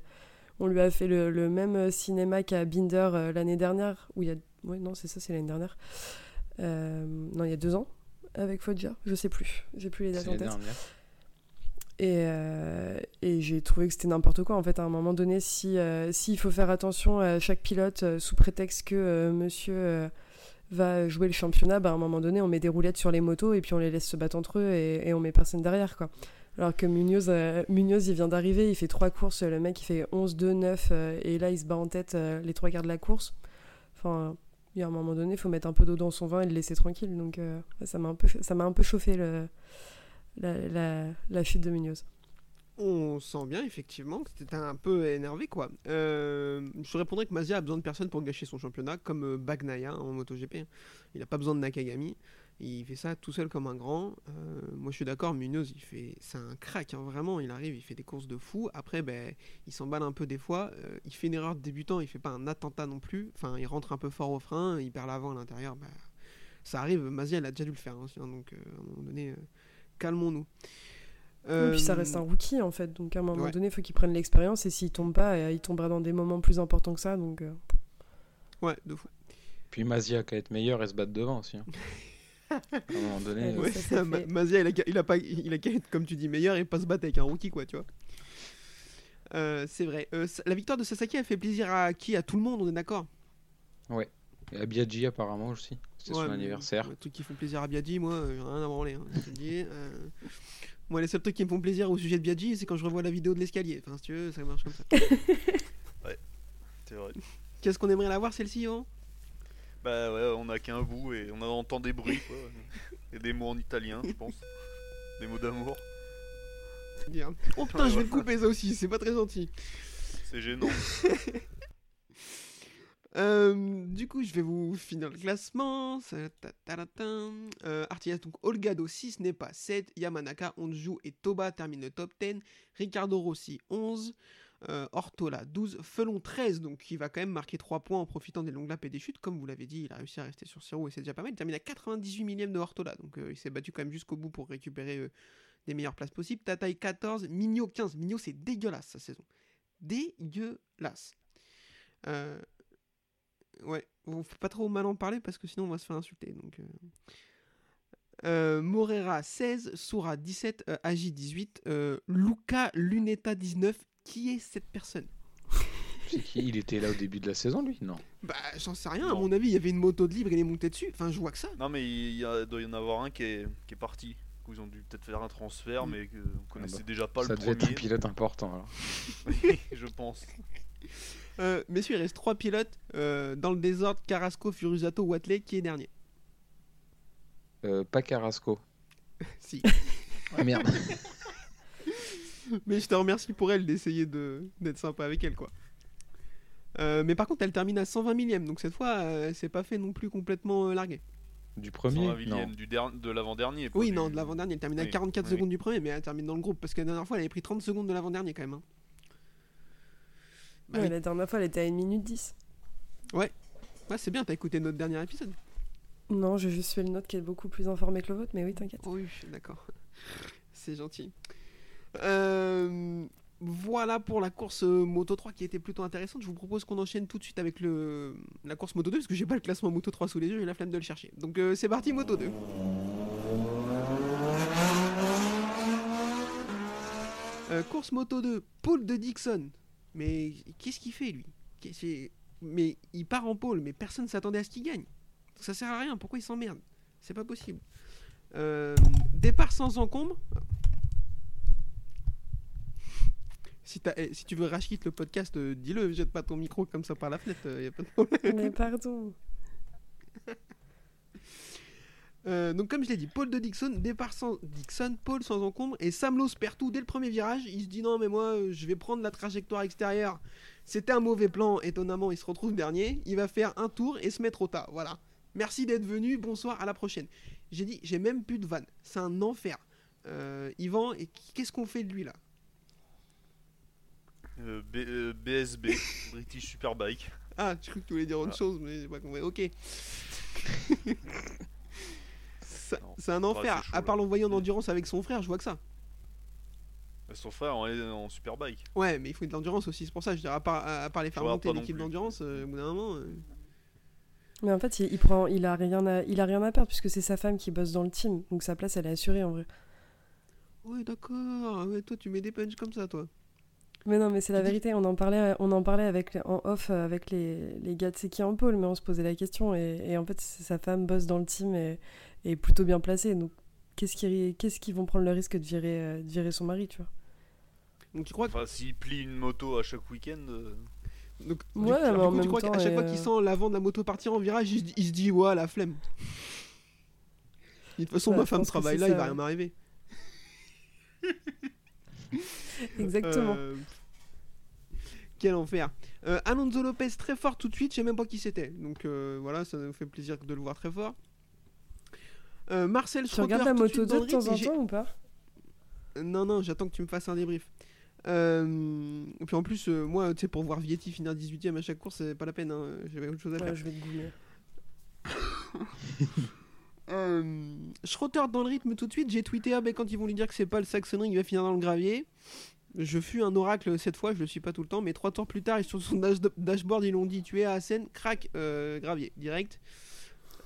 on lui a fait le, le même euh, cinéma qu'à Binder euh, l'année dernière, où il y a. Ouais, non, c'est ça, c'est l'année dernière. Euh, non, il y a deux ans, avec Foggia, je sais plus, j'ai plus les dates en tête. Et, euh, et j'ai trouvé que c'était n'importe quoi. En fait, à un moment donné, si euh, s'il faut faire attention à chaque pilote sous prétexte que monsieur va jouer le championnat, bah, à un moment donné, on met des roulettes sur les motos et puis on les laisse se battre entre eux et, et on met personne derrière. quoi. Alors que Munoz, euh, il vient d'arriver, il fait trois courses, le mec il fait 11, 2, 9 euh, et là il se bat en tête euh, les trois quarts de la course. Enfin, il y a un moment donné, il faut mettre un peu d'eau dans son vin et le laisser tranquille. Donc euh, ça m'a un, peu- un peu chauffé la, la, chute de Munoz. On sent bien effectivement que c'était un peu énervé quoi. Euh, je répondrais que Mazia a besoin de personne pour gâcher son championnat, comme Bagnaia en MotoGP. Il a pas besoin de Nakagami, il fait ça tout seul comme un grand. Euh, moi je suis d'accord, Munoz il fait, c'est un crack hein, vraiment. Il arrive, il fait des courses de fou. Après ben il s'emballe un peu des fois. Euh, il fait une erreur de débutant, il fait pas un attentat non plus. Enfin il rentre un peu fort au frein, il perd l'avant à l'intérieur. bah, ça arrive. Mazia il a déjà dû le faire, hein, donc euh, à un moment donné euh, calmons-nous. Et puis ça reste un rookie en fait, donc à un moment ouais. donné, il faut qu'il prenne l'expérience et s'il tombe pas, il tombera dans des moments plus importants que ça. Donc Ouais, de fou. Puis Mazia qu'à être meilleur et se battre devant aussi. hein. à un moment donné, Ouais, euh, Ouais, ça, c'est Ma- fait. Mazia, il a, qu'à- il a pas, il a qu'à être, comme tu dis, meilleur et pas se battre avec un rookie, quoi, tu vois. Euh, c'est vrai. Euh, la victoire de Sasaki a fait plaisir à qui? À tout le monde, on est d'accord? Et à Biaggi apparemment aussi. Ouais, son anniversaire. Les trucs qui font plaisir à Biaggi, moi, j'ai rien à branler. hein. Euh, Moi, les seuls trucs qui me font plaisir au sujet de Biaggi, c'est quand je revois la vidéo de l'escalier. Enfin, si tu veux, ça marche comme ça. C'est vrai. Qu'est-ce qu'on aimerait la voir, celle-ci, hein Bah ouais, on a qu'un bout et on entend des bruits, quoi. Et des mots en italien, je pense. Des mots d'amour. Dire. Oh putain, je vais le couper, ça aussi, c'est pas très gentil. C'est gênant. Euh, du coup, je vais vous finir le classement. Euh, Artigas, donc Olgado 6 n'est pas 7. Yamanaka, Onju et Toba terminent le top 10. Ricardo Rossi 11. Euh, Ortola 12. Felon 13, donc il va quand même marquer 3 points en profitant des longues laps et des chutes. Comme vous l'avez dit, il a réussi à rester sur 0 et c'est déjà pas mal. Il termine à 98 millième de Ortola, donc euh, il s'est battu quand même jusqu'au bout pour récupérer euh, des meilleures places possibles. Tataï 14, Migno 15. Migno, c'est dégueulasse sa saison. Dégueulasse. Euh, Ouais, on fait pas trop mal en parler parce que sinon on va se faire insulter. Donc, euh. Morera 16, Soura 17, euh, Agi 18, euh, Luca Luneta 19. Qui est cette personne C'est qui Il était là au début de la saison lui Non. Bah, j'en sais rien. À mon avis, il y avait une moto de libre, il est monté dessus. Enfin, je vois que ça. Non, mais il y a- doit y en avoir un qui est, qui est parti. Ils ont dû peut-être faire un transfert, Mm. mais que vous connaissez bah, déjà pas Ça le devait être un premier. pilote important alors. je pense. Euh, messieurs, il reste trois pilotes euh, dans le désordre Carrasco, Furusato, Watley. Qui est dernier Euh, pas Carrasco. Si. Ah merde. Mais je te remercie pour elle d'essayer de d'être sympa avec elle, quoi. Euh, mais par contre, elle termine à 120 millième, donc cette fois, euh, c'est pas fait non plus complètement euh, largué. Du 120 premier Non. millième du der- de l'avant-dernier. Oui, du- non, de l'avant-dernier, elle termine à Oui, 44 oui. secondes du premier, mais elle termine dans le groupe, parce que la dernière fois, elle avait pris 30 secondes de l'avant-dernier quand même. hein. Bah Ouais, oui. La dernière fois, elle était à 1 minute 10. Ouais, c'est bien, t'as écouté notre dernier épisode. Non, j'ai juste fait le note qui est beaucoup plus informé que le vôtre, mais oui, t'inquiète. Oui, d'accord. C'est gentil. Euh, voilà pour la course euh, Moto 3 qui était plutôt intéressante. Je vous propose qu'on enchaîne tout de suite avec le, la course Moto 2 parce que j'ai pas le classement Moto 3 sous les yeux, j'ai la flemme de le chercher. Donc euh, c'est parti Moto 2. Euh, course Moto 2, Paul de Dixon. Mais qu'est-ce qu'il fait lui? Mais il part en pôle, mais personne s'attendait à ce qu'il gagne. Ça sert à rien, pourquoi il s'emmerde? C'est pas possible. Départ sans encombre. Si, eh, si tu veux rachit le podcast, euh, dis-le, jette pas ton micro comme ça par la fenêtre, euh, y a pas de problème. Mais pardon. Euh, donc comme je l'ai dit, Paul de Dixon, départ sans Dixon, Paul sans encombre, et Sam Lowe perd tout dès le premier virage. Il se dit non mais moi euh, je vais prendre la trajectoire extérieure. C'était un mauvais plan, étonnamment il se retrouve dernier. Il va faire un tour et se mettre au tas. Voilà. Merci d'être venu, bonsoir, à la prochaine. J'ai dit, j'ai même plus de vanne. C'est un enfer. Euh, Yvan, qu'est-ce qu'on fait de lui là? Euh, B- euh, BSB, British Superbike. Ah, je crois que tu voulais dire autre Ah. chose, mais j'ai pas compris. Ok. C'est un bah, enfer. chaud, à part l'envoyer en endurance avec son frère, je vois que ça. Son frère en, en Superbike. Ouais, mais il faut de l'endurance aussi, c'est pour ça. Je dirais, à part, à, à part les faire monter l'équipe d'endurance, euh, au bout d'un moment. euh, Mais en fait, il, il prend, il a rien à, il a rien à perdre puisque c'est sa femme qui bosse dans le team, donc sa place elle est assurée en vrai. Ouais, d'accord. Ouais, toi, tu mets des punchs comme ça, toi. Mais non, mais c'est la vérité. On en parlait, on en parlait avec les- en off euh, avec les, les gars de Seki en pôle, mais on se posait la question et, et en fait, c'est- sa femme bosse dans le team et est plutôt bien placée. Donc, qu'est-ce qui, qu'est-ce qu'ils vont prendre le risque de virer, euh, de virer son mari, tu vois? Donc, tu crois que. Enfin, s'il plie une moto à chaque week-end. euh, Donc, Ouais, du mais en coup, tu crois qu'à chaque fois euh, qu'il sent l'avant de la moto partir en virage, il, se- il se dit, ouais, la flemme. De toute façon, Ouais, ma femme travaille c'est là, il va ouais. rien m'arriver. Exactement. Euh, Quel enfer. Euh, Alonso Lopez très fort tout de suite, je sais même pas qui c'était. Donc euh, voilà, ça nous fait plaisir de le voir très fort. Marcel tu Schroeter regardes la moto suite 2 dans de temps en temps ou pas? Non, non, j'attends que tu me fasses un débrief. Euh, et puis en plus, euh, moi, tu sais, pour voir Vietti finir 18ème à chaque course, c'est pas la peine. hein, J'avais autre chose à faire. Ouais, je vais te goumer. Euh, dans le rythme tout de suite. J'ai tweeté ah, ben, quand ils vont lui dire que c'est pas le Saxonring, il va finir dans le gravier. Je fus un oracle cette fois, je le suis pas tout le temps, mais trois tours plus tard, et sur son dash- dashboard, ils l'ont dit tu es à Assen, crac, euh, gravier, direct.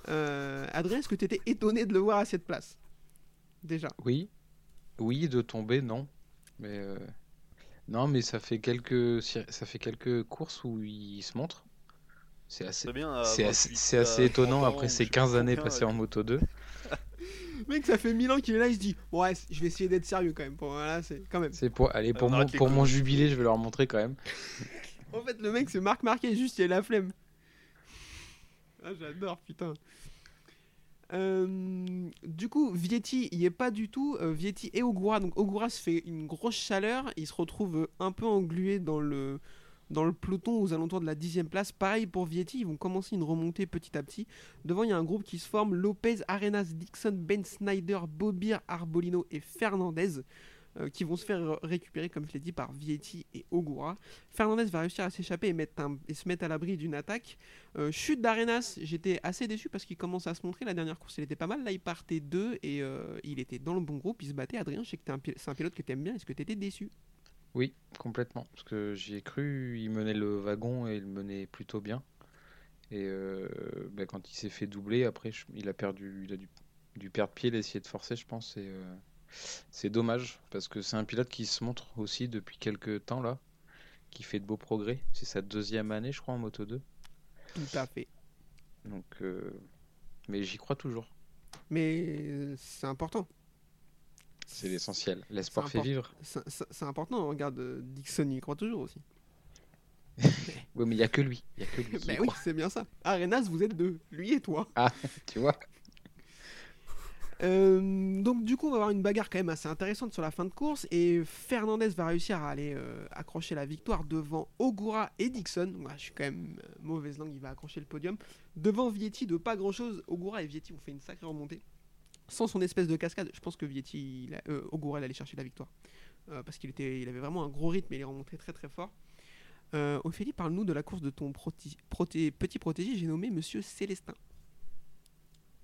Euh, Adrien, est-ce que tu étonné de le voir à cette place Déjà. Oui. Oui, de tomber, non. Mais euh, non, mais ça fait quelques ça fait quelques courses où il se montre. C'est assez c'est 28, assez, c'est à assez étonnant 30 ans, après ces je sais 15 pas années passées en moto 2. Mec, ça fait 1000 ans qu'il est là, il se dit ouais, je vais essayer d'être sérieux quand même. Bon, voilà, c'est quand même. C'est pour allez pour On mon pour jubilé, je vais leur montrer quand même. En fait, le mec, c'est Marc Marquez, juste il a la flemme. Ah, j'adore, putain. Euh, du coup, Vietti, il y est pas du tout. euh, Vietti et Ogura. Donc, Ogura se fait une grosse chaleur. Il se retrouve euh, un peu englué dans le, dans le peloton aux alentours de la dixième place. Pareil pour Vietti, ils vont commencer une remontée petit à petit. Devant, il y a un groupe qui se forme Lopez, Arenas, Dixon, Ben Snyder, Bobir, Arbolino et Fernandez. euh, qui vont se faire récupérer, comme je l'ai dit, par Vietti et Ogura. Fernandez va réussir à s'échapper et, se mettre à l'abri d'une attaque. Euh, chute d'Arenas, j'étais assez déçu parce qu'il commence à se montrer. La dernière course, il était pas mal. Là, il partait deux et euh, il était dans le bon groupe. Il se battait. Adrien, je sais que c'est un pilote que t'aimes bien. Est-ce que t'étais déçu? Oui, complètement. Parce que j'y ai cru, il menait le wagon et il menait plutôt bien. Et euh, bah, quand il s'est fait doubler, après, je- il a perdu, il a dû, dû perdre pied, il a essayé de forcer, je pense. Et euh, c'est dommage parce que c'est un pilote qui se montre aussi depuis quelques temps là, qui fait de beaux progrès. C'est sa deuxième année, je crois, en Moto 2. Tout à fait. Donc, euh, mais j'y crois toujours. Mais c'est important. C'est l'essentiel. L'espoir fait vivre. C'est important. Regarde, euh, Dixon, il y croit toujours aussi. Oui, mais il y a que lui. Il y a que lui Ben oui, c'est bien ça. Arenas, vous êtes deux. Lui et toi. Ah, tu vois. Euh, donc du coup, on va avoir une bagarre quand même assez intéressante sur la fin de course et Fernandez va réussir à aller euh, accrocher la victoire devant Ogura et Dixon. Ouais, je suis quand même euh, mauvaise langue, il va accrocher le podium. Devant Vietti de pas grand chose, Ogura et Vietti ont fait une sacrée remontée. Sans son espèce de cascade, je pense que Vietti, il a- euh, allait chercher la victoire. Euh, parce qu'il était, il avait vraiment un gros rythme et il est remonté très très fort. Euh, Ophélie, parle-nous de la course de ton proti- proté- petit protégé, j'ai nommé Monsieur Célestin.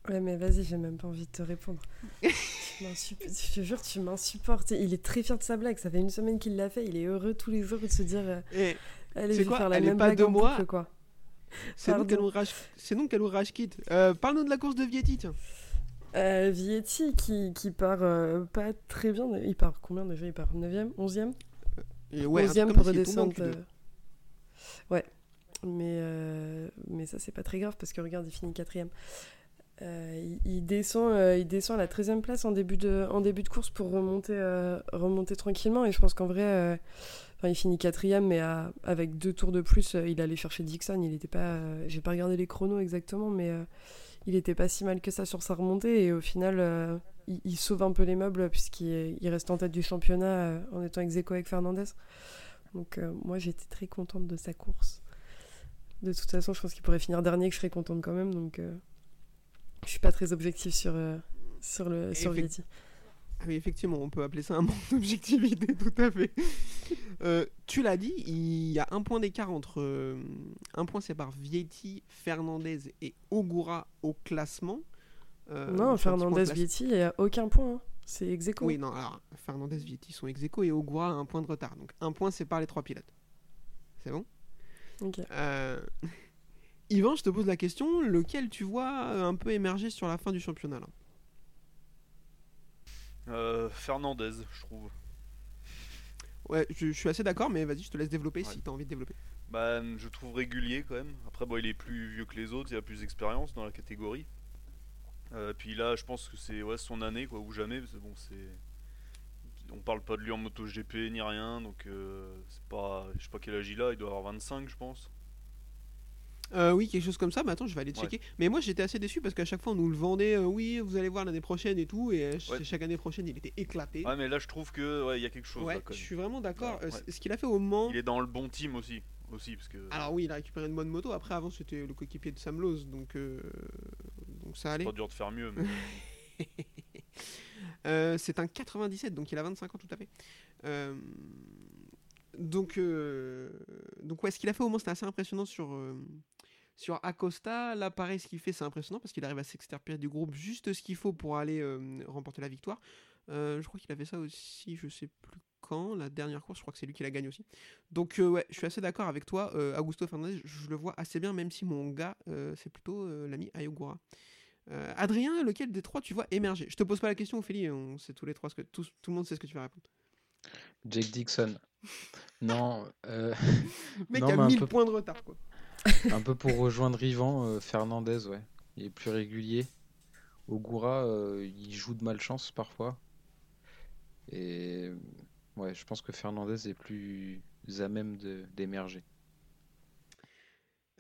Ouais, mais vas-y, j'ai même pas envie de te répondre. Je te jure, tu m'insupportes. Il est très fier de sa blague. Ça fait une semaine qu'il l'a fait. Il est heureux tous les jours de se dire euh, Et Allez, je vais quoi faire la Elle est même pas blague de en moi boucle, quoi. c'est nous c'est nous Rajkit. Euh, Parle-nous de la course de Vietti, tiens. Euh, Vietti qui, qui part euh, pas très bien. Il part combien déjà Il part 9ème 11ème Et ouais, un truc 11ème comme pour redescendre. Q2. euh, Ouais. Mais, euh, mais ça, c'est pas très grave parce que regarde, il finit quatrième. Euh, il, il descend, euh, il descend à la 13e place en début de, en début de course pour remonter, euh, remonter tranquillement. Et je pense qu'en vrai, euh, enfin, il finit quatrième, mais à- avec deux tours de plus, euh, il allait chercher Dixon. Il était pas, euh, j'ai pas regardé les chronos exactement, mais euh, il était pas si mal que ça sur sa remontée. Et au final, euh, il, il sauve un peu les meubles puisqu'il il reste en tête du championnat euh, en étant ex avec Fernandez. Donc euh, moi, j'étais très contente de sa course. De toute façon, je pense qu'il pourrait finir dernier, que je serais contente quand même. Donc, je suis pas très objective sur, sur, le, sur oui, effectivement, on peut appeler ça un manque d'objectivité, tout à fait. Euh, tu l'as dit, il y a un point d'écart entre. euh, un point sépare Vietti, Fernandez et Ogura au classement. Euh, non, sur un petit point Fernandez, classe- Vietti, il n'y a aucun point. hein. C'est ex aequo. Oui, non, alors Fernandez, Vietti sont ex et Ogura a un point de retard. Donc un point sépare les trois pilotes. C'est bon? Ok. Yvan, je te pose la question, lequel tu vois un peu émerger sur la fin du championnat là? Euh, Fernandez, je trouve. Ouais, je, je suis assez d'accord, mais vas-y, je te laisse développer Ouais. si tu as envie de développer. Bah, je trouve régulier quand même. Après, bon, il est plus vieux que les autres, il a plus d'expérience dans la catégorie. Euh, puis là, je pense que c'est ouais, son année, quoi, ou jamais. parce que bon, c'est. On parle pas de lui en MotoGP ni rien, donc euh, c'est pas. Je sais pas quel âge il a, il doit avoir 25, je pense. Euh, oui, quelque chose comme ça. Mais attends, je vais aller Ouais. checker. Mais moi, j'étais assez déçu parce qu'à chaque fois, on nous le vendait. euh, oui, vous allez voir l'année prochaine et tout. Et euh, Ouais. chaque année prochaine, il était éclaté. Ouais, mais là, je trouve que ouais, il y a quelque chose. Là, je suis vraiment d'accord. Euh, Ce qu'il a fait au Mans. Il est dans le bon team aussi, aussi parce que. Alors oui, il a récupéré une bonne moto. Après, avant, c'était le coéquipier de Sam Lowe, donc donc ça allait. pas dur de faire mieux. Mais... C'est un 97, donc il a 25 ans tout à fait. Donc, donc ouais, ce qu'il a fait au Mans, c'était assez impressionnant sur, sur Acosta. Là, pareil, ce qu'il fait, c'est impressionnant parce qu'il arrive à s'extirper du groupe juste ce qu'il faut pour aller euh, remporter la victoire. Euh, je crois qu'il a fait ça aussi, je sais plus quand, la dernière course, je crois que c'est lui qui la gagne aussi. Donc euh, ouais, je suis assez d'accord avec toi. Euh, Augusto Fernandez, je le vois assez bien, même si mon gars, c'est plutôt l'ami Ayogura. Adrien, lequel des trois tu vois émerger? Je te pose pas la question, Ophélie, on sait tous les trois ce que tout, tout le monde sait ce que tu vas répondre. Jake Dixon. Non, euh, mec Non, a mais un 1000 peu- points de retard quoi. un peu pour rejoindre Ivan, euh, Fernandez, ouais. Il est plus régulier. Ogura, euh, il joue de malchance parfois. Et ouais, je pense que Fernandez est plus à même d'émerger.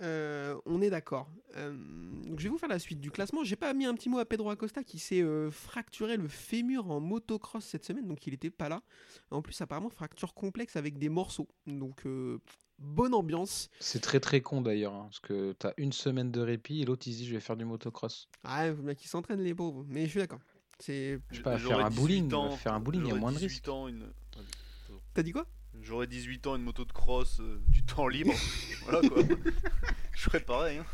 Euh, on est d'accord. Je vais vous faire la suite du classement. J'ai pas mis un petit mot à Pedro Acosta qui s'est fracturé le fémur en motocross cette semaine, donc il était pas là. En plus, apparemment, fracture complexe avec des morceaux. Donc bonne ambiance. C'est très très con d'ailleurs, hein, parce que t'as une semaine de répit et l'autre il se dit je vais faire du motocross. Ah, faut bien qu'ils s'entraînent les pauvres. Mais je suis d'accord. C'est. Je sais pas, faire un 18 bowling, ans, faire un bowling, il y a moins de 18 risques. ans, une... T'as dit quoi? J'aurais 18 ans, une moto de cross, euh, du temps libre. voilà quoi. Je ferais pareil. Hein.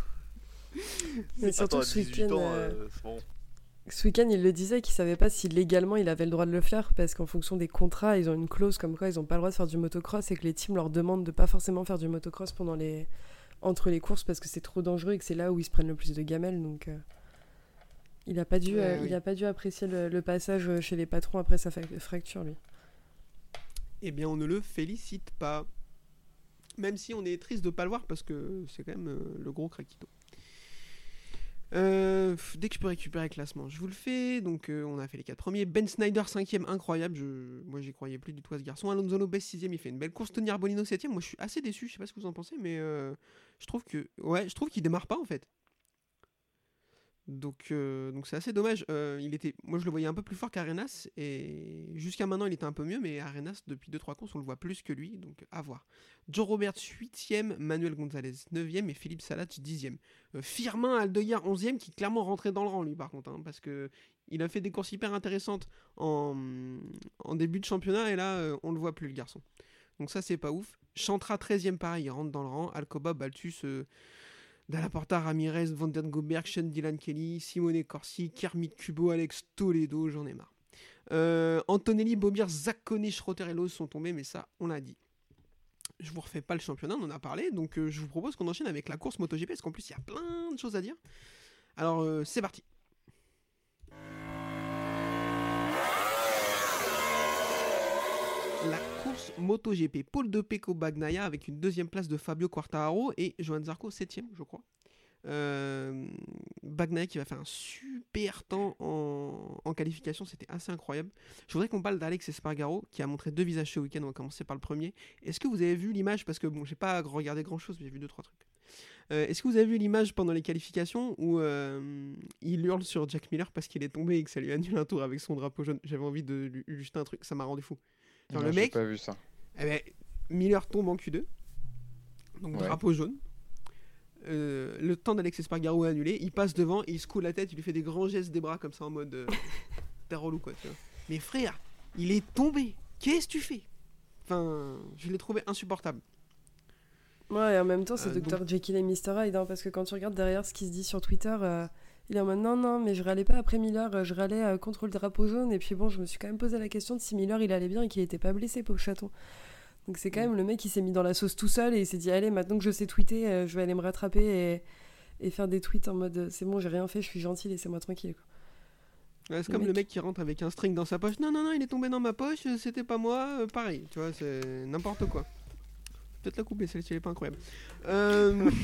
Mais surtout, Attends, ce 18 week-end, ans, euh, euh, c'est bon. Ce week-end, il le disait qu'il savait pas si légalement il avait le droit de le faire parce qu'en fonction des contrats, ils ont une clause comme quoi ils ont pas le droit de faire du motocross et que les teams leur demandent de pas forcément faire du motocross pendant les entre les courses parce que c'est trop dangereux et que c'est là où ils se prennent le plus de gamelles. Donc, euh, il a pas dû, Ouais, euh, oui. il a pas dû apprécier le, le passage chez les patrons après sa fracture, lui. Eh bien, on ne le félicite pas. Même si on est triste de pas le voir parce que c'est quand même euh, le gros craquito. Euh, dès que je peux récupérer le classement, je vous le fais. Donc, euh, on a fait les 4 premiers. Ben Snyder, 5ème, incroyable. Moi, j'y croyais plus du tout à ce garçon. Alonso Lopez, 6ème, il fait une belle course. Tony Arbolino, 7ème. Moi, je suis assez déçu. Je sais pas ce que vous en pensez, mais euh, je trouve que. Ouais, je trouve qu'il démarre pas en fait. Donc, euh, donc c'est assez dommage. Euh, il était, moi, je le voyais un peu plus fort qu'Arenas. Et jusqu'à maintenant, il était un peu mieux. Mais Arenas, depuis 2-3 courses, on le voit plus que lui. Donc, à voir. Joe Roberts, 8ème. Manuel Gonzalez, 9ème. Et Philippe Salat, 10ème. Euh, Firmin Aldeguer, 11ème, qui clairement rentrait dans le rang, lui, par contre. hein, parce que il a fait des courses hyper intéressantes en, début de championnat. Et là, euh, on le voit plus, le garçon. Donc, ça, c'est pas ouf. Chantra, 13ème, pareil. Il rentre dans le rang. Alcoba, Baltus. Dallaporta, Ramirez, Van Den Goberg, Sean Dylan Kelly, Simone Corsi, Kermit Kubo, Alex Toledo, j'en ai marre. Euh, Antonelli, Bobir, Zaccone, Schroeter sont tombés, mais ça, on l'a dit. Je vous refais pas le championnat, on en a parlé, donc euh, je vous propose qu'on enchaîne avec la course MotoGP, parce qu'en plus, il y a plein de choses à dire. Alors, euh, c'est parti. La course MotoGP, pôle de Pecco Bagnaia avec une deuxième place de Fabio Quartararo et Johan Zarco septième, je crois. Euh, Bagnaia qui va faire un super temps en, en qualification, c'était assez incroyable. Je voudrais qu'on parle d'Alex Espargaro qui a montré deux visages ce week-end. On va commencer par le premier. Est-ce que vous avez vu l'image Parce que bon, j'ai pas regardé grand chose, mais j'ai vu deux trois trucs. Euh, Est-ce que vous avez vu l'image pendant les qualifications où euh, il hurle sur Jack Miller parce qu'il est tombé et que ça lui annule un tour avec son drapeau jaune? J'avais envie de lui, lui jeter un truc, ça m'a rendu fou. Genre, Non, le j'ai mec, pas vu ça. eh ben, Miller tombe en Q2, donc Ouais. drapeau jaune. Euh, le temps d'Alex Espargaro est annulé, il passe devant, et il secoue la tête, il lui fait des grands gestes des bras comme ça en mode euh, t'es relou quoi. Tu vois. Mais frère, il est tombé. Qu'est-ce que tu fais? Enfin, je l'ai trouvé insupportable. Ouais, et en même temps, c'est Euh, Dr. Jekyll et Mr. Hyde, hein, parce que quand tu regardes derrière ce qui se dit sur Twitter, euh, il est en mode non, non, mais je râlais pas après Miller, je râlais euh, contre le drapeau jaune, et puis bon, je me suis quand même posé la question de si Miller il allait bien et qu'il était pas blessé, pauvre chaton. Donc c'est quand Mm. même le mec qui s'est mis dans la sauce tout seul et il s'est dit, allez, maintenant que je sais tweeter, euh, je vais aller me rattraper et, et faire des tweets en mode c'est bon, j'ai rien fait, je suis gentil, laissez-moi tranquille. quoi. Ouais, c'est comme le mec- qui rentre avec un string dans sa poche. Non, non, non, il est tombé dans ma poche, c'était pas moi, euh, pareil. Tu vois, c'est n'importe quoi. Peut-être la couper, celle-ci elle est pas incroyable. Euh...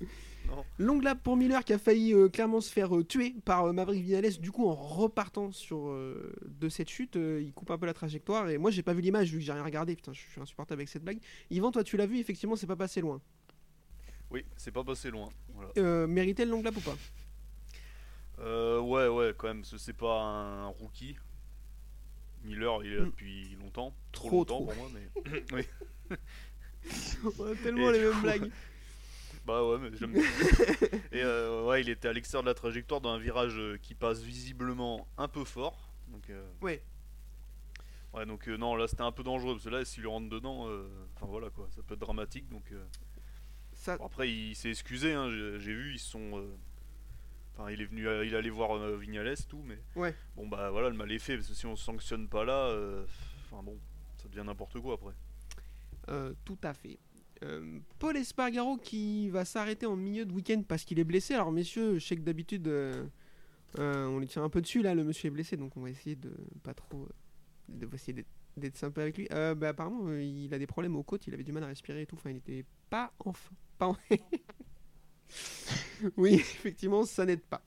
Longue lap pour Miller qui a failli euh, clairement se faire euh, tuer par euh, Maverick Vinales. Du coup, en repartant sur euh, de cette chute, euh, il coupe un peu la trajectoire. Et moi, j'ai pas vu l'image vu que j'ai rien regardé. Putain, je suis insupportable avec cette blague. Yvan, toi, tu l'as vu, effectivement, c'est pas passé loin. Oui, c'est pas passé loin. Voilà. Euh, méritait le long lap ou pas? Euh, ouais, ouais, quand même, que c'est pas un rookie. Miller, il est là Mm. depuis longtemps. Trop, Trop, longtemps trop. pour moi, mais. oui. On a tellement Et les mêmes coup- blagues. Bah ouais, mais j'aime bien. Et euh, ouais, il était à l'extérieur de la trajectoire d'un virage euh, qui passe visiblement un peu fort. Donc, euh, Ouais. ouais, donc euh, non, là c'était un peu dangereux parce que là, s'il rentre dedans, enfin voilà quoi, ça peut être dramatique. Donc Ça, bon, après, il s'est excusé, hein, j'ai vu, ils sont. Enfin, il est venu, il allait voir Vignales, tout, mais Ouais. bon bah voilà, le mal est fait parce que si on sanctionne pas là, enfin bon, ça devient n'importe quoi après. Euh, tout à fait. Euh, Paul Espargaro qui va s'arrêter en milieu de week-end parce qu'il est blessé. Alors messieurs, je sais que d'habitude euh, euh, on lui tire un peu dessus là, le monsieur est blessé, donc on va essayer de pas trop, de essayer d'être- sympa avec lui. Bah, apparemment il a des problèmes aux côtes, il avait du mal à respirer et tout. Enfin il était pas en f- pas en- oui effectivement ça n'aide pas.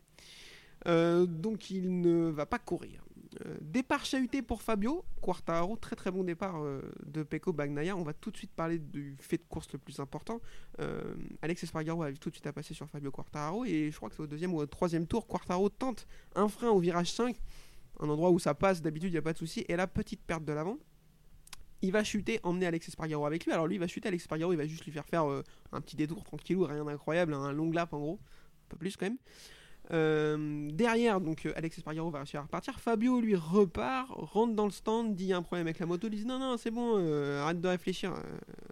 Donc il ne va pas courir. Euh, départ chahuté pour Fabio Quartararo, très très bon départ euh, de Pecco Bagnaia. On va tout de suite parler du fait de course le plus important. Euh, Alex Espargaro arrive tout de suite à passer sur Fabio Quartararo et je crois que c'est au deuxième ou au troisième tour. Quartararo tente un frein au virage 5, un endroit où ça passe, d'habitude il n'y a pas de souci. Et la petite perte de l'avant, il va chuter, emmener Alex Espargaro avec lui. Alors lui il va chuter, Alex Espargaro il va juste lui faire faire un petit détour tranquillou, rien d'incroyable, un long lap en gros, un peu plus quand même. Euh, derrière, donc euh, Alex Espargaro va réussir à repartir. Fabio lui repart, rentre dans le stand, dit y a un problème avec la moto, il dit non, non, c'est bon, euh, arrête de réfléchir, euh,